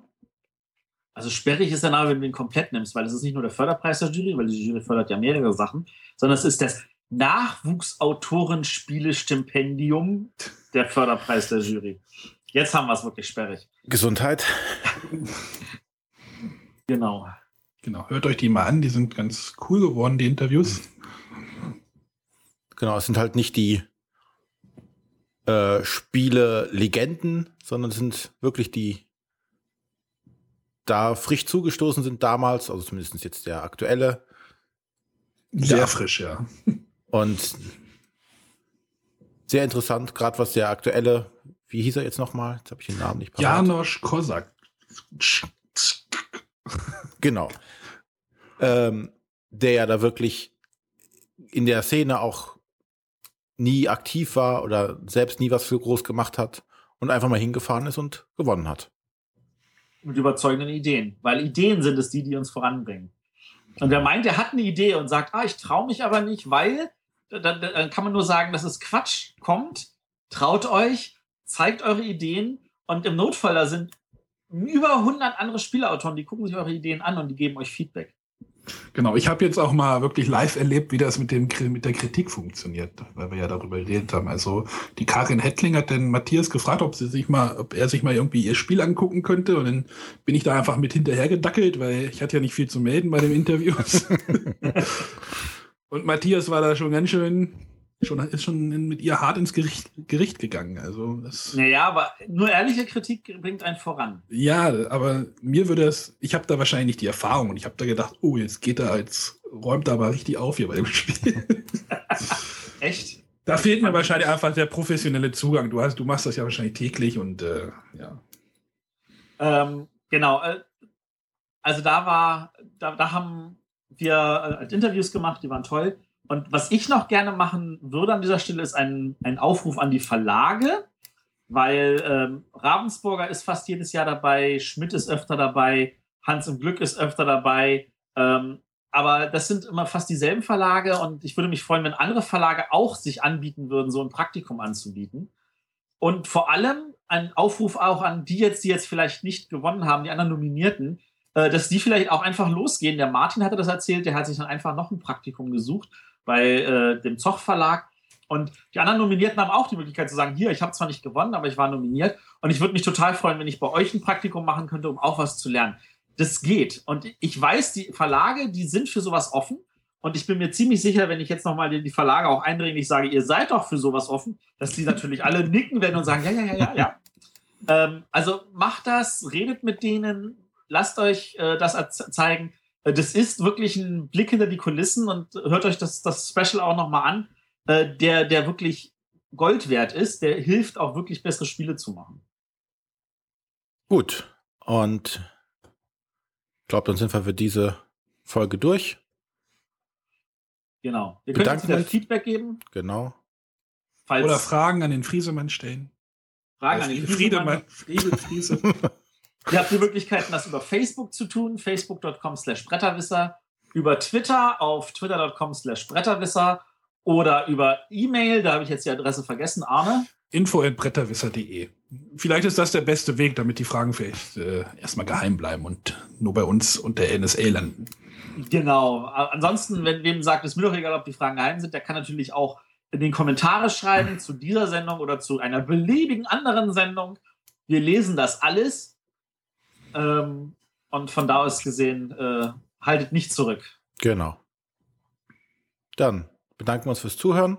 Also sperrig ist der Name, wenn du ihn komplett nimmst, weil es ist nicht nur der Förderpreis der Jury, weil die Jury fördert ja mehrere Sachen, sondern es ist das Nachwuchsautorenspiele-Stipendium der Förderpreis der Jury. Jetzt haben wir es wirklich sperrig. Gesundheit. Genau. Genau, hört euch die mal an, die sind ganz cool geworden, die Interviews. Genau, es sind halt nicht die äh, Spiele-Legenden, sondern es sind wirklich die da frisch zugestoßen sind damals, also zumindest jetzt der aktuelle. Sehr Ja. frisch, ja. Und sehr interessant, gerade was der aktuelle, wie hieß er jetzt nochmal? Jetzt habe ich den Namen nicht parat. Janosch Kosak. Genau. Ähm, der ja da wirklich in der Szene auch nie aktiv war oder selbst nie was für groß gemacht hat und einfach mal hingefahren ist und gewonnen hat. Mit überzeugenden Ideen. Weil Ideen sind es die, die uns voranbringen. Und wer meint, er hat eine Idee und sagt, ah, ich traue mich aber nicht, weil, dann, dann kann man nur sagen, das ist Quatsch. Kommt, traut euch, zeigt eure Ideen und im Notfall, da sind über 100 andere Spieleautoren, die gucken sich eure Ideen an und die geben euch Feedback. Genau, ich habe jetzt auch mal wirklich live erlebt, wie das mit, dem, mit der Kritik funktioniert, weil wir ja darüber geredet haben. Also die Karin Hettling hat den Matthias gefragt, ob sie sich mal, ob er sich mal irgendwie ihr Spiel angucken könnte. Und dann bin ich da einfach mit hinterher gedackelt, weil ich hatte ja nicht viel zu melden bei dem Interview. Und Matthias war da schon ganz schön, schon, ist schon mit ihr hart ins Gericht, Gericht gegangen. Also Naja, aber nur ehrliche Kritik bringt einen voran. ja, aber mir würde es, ich habe da wahrscheinlich nicht die Erfahrung und ich habe da gedacht, oh, jetzt geht er als, räumt er aber richtig auf hier bei dem Spiel. Echt? Da fehlt mir wahrscheinlich einfach der professionelle Zugang. Du hast, du machst das ja wahrscheinlich täglich und äh, ja. Ähm, genau. Äh, also da war, da, da haben wir äh, halt Interviews gemacht, die waren toll. Und was ich noch gerne machen würde an dieser Stelle, ist ein, ein Aufruf an die Verlage, weil ähm, Ravensburger ist fast jedes Jahr dabei, Schmidt ist öfter dabei, Hans im Glück ist öfter dabei. Ähm, aber das sind immer fast dieselben Verlage und ich würde mich freuen, wenn andere Verlage auch sich anbieten würden, so ein Praktikum anzubieten. Und vor allem ein Aufruf auch an die jetzt, die jetzt vielleicht nicht gewonnen haben, die anderen Nominierten, äh, dass die vielleicht auch einfach losgehen. Der Martin hatte das erzählt, der hat sich dann einfach noch ein Praktikum gesucht bei äh, dem Zoch Verlag Und die anderen Nominierten haben auch die Möglichkeit zu sagen, hier, ich habe zwar nicht gewonnen, aber ich war nominiert. Und ich würde mich total freuen, wenn ich bei euch ein Praktikum machen könnte, um auch was zu lernen. Das geht. Und ich weiß, die Verlage, die sind für sowas offen. Und ich bin mir ziemlich sicher, wenn ich jetzt nochmal die Verlage auch eindringlich sage, ihr seid doch für sowas offen, dass die natürlich alle nicken werden und sagen, ja, ja, ja, ja, ja. Ähm, also macht das, redet mit denen, lasst euch äh, das zeigen. Äh, das ist wirklich ein Blick hinter die Kulissen und hört euch das, das Special auch nochmal an äh, der, der wirklich Gold wert ist, der hilft auch wirklich bessere Spiele zu machen. Gut. Und ich glaube, dann sind wir für diese Folge durch. Genau. Ihr könnt uns wieder Feedback geben. Genau. Falls Oder Fragen an den Friesemann stellen. Fragen an den Friedemann. Friede, Friese. Ihr habt die Möglichkeiten, das über Facebook zu tun, facebook.com slash Bretterwisser, über Twitter auf twitter.com slash Bretterwisser oder über E-Mail, da habe ich jetzt die Adresse vergessen, Arne. info.bretterwisser.de. Vielleicht ist das der beste Weg, damit die Fragen vielleicht äh, erstmal geheim bleiben und nur bei uns und der NSA landen. Genau. Ansonsten, wenn wem sagt, es mir doch egal, ob die Fragen geheim sind, der kann natürlich auch in den Kommentare schreiben zu dieser Sendung oder zu einer beliebigen anderen Sendung. Wir lesen das alles. Ähm, und von da aus gesehen, äh, haltet nicht zurück. Genau. Dann bedanken wir uns fürs Zuhören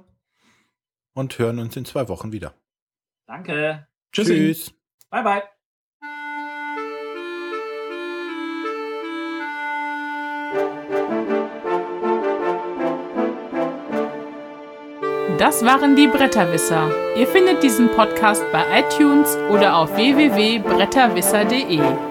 und hören uns in zwei Wochen wieder. Danke. Tschüssi. Tschüss. Bye, bye. Das waren die Bretterwisser. Ihr findet diesen Podcast bei iTunes oder auf www.bretterwisser.de.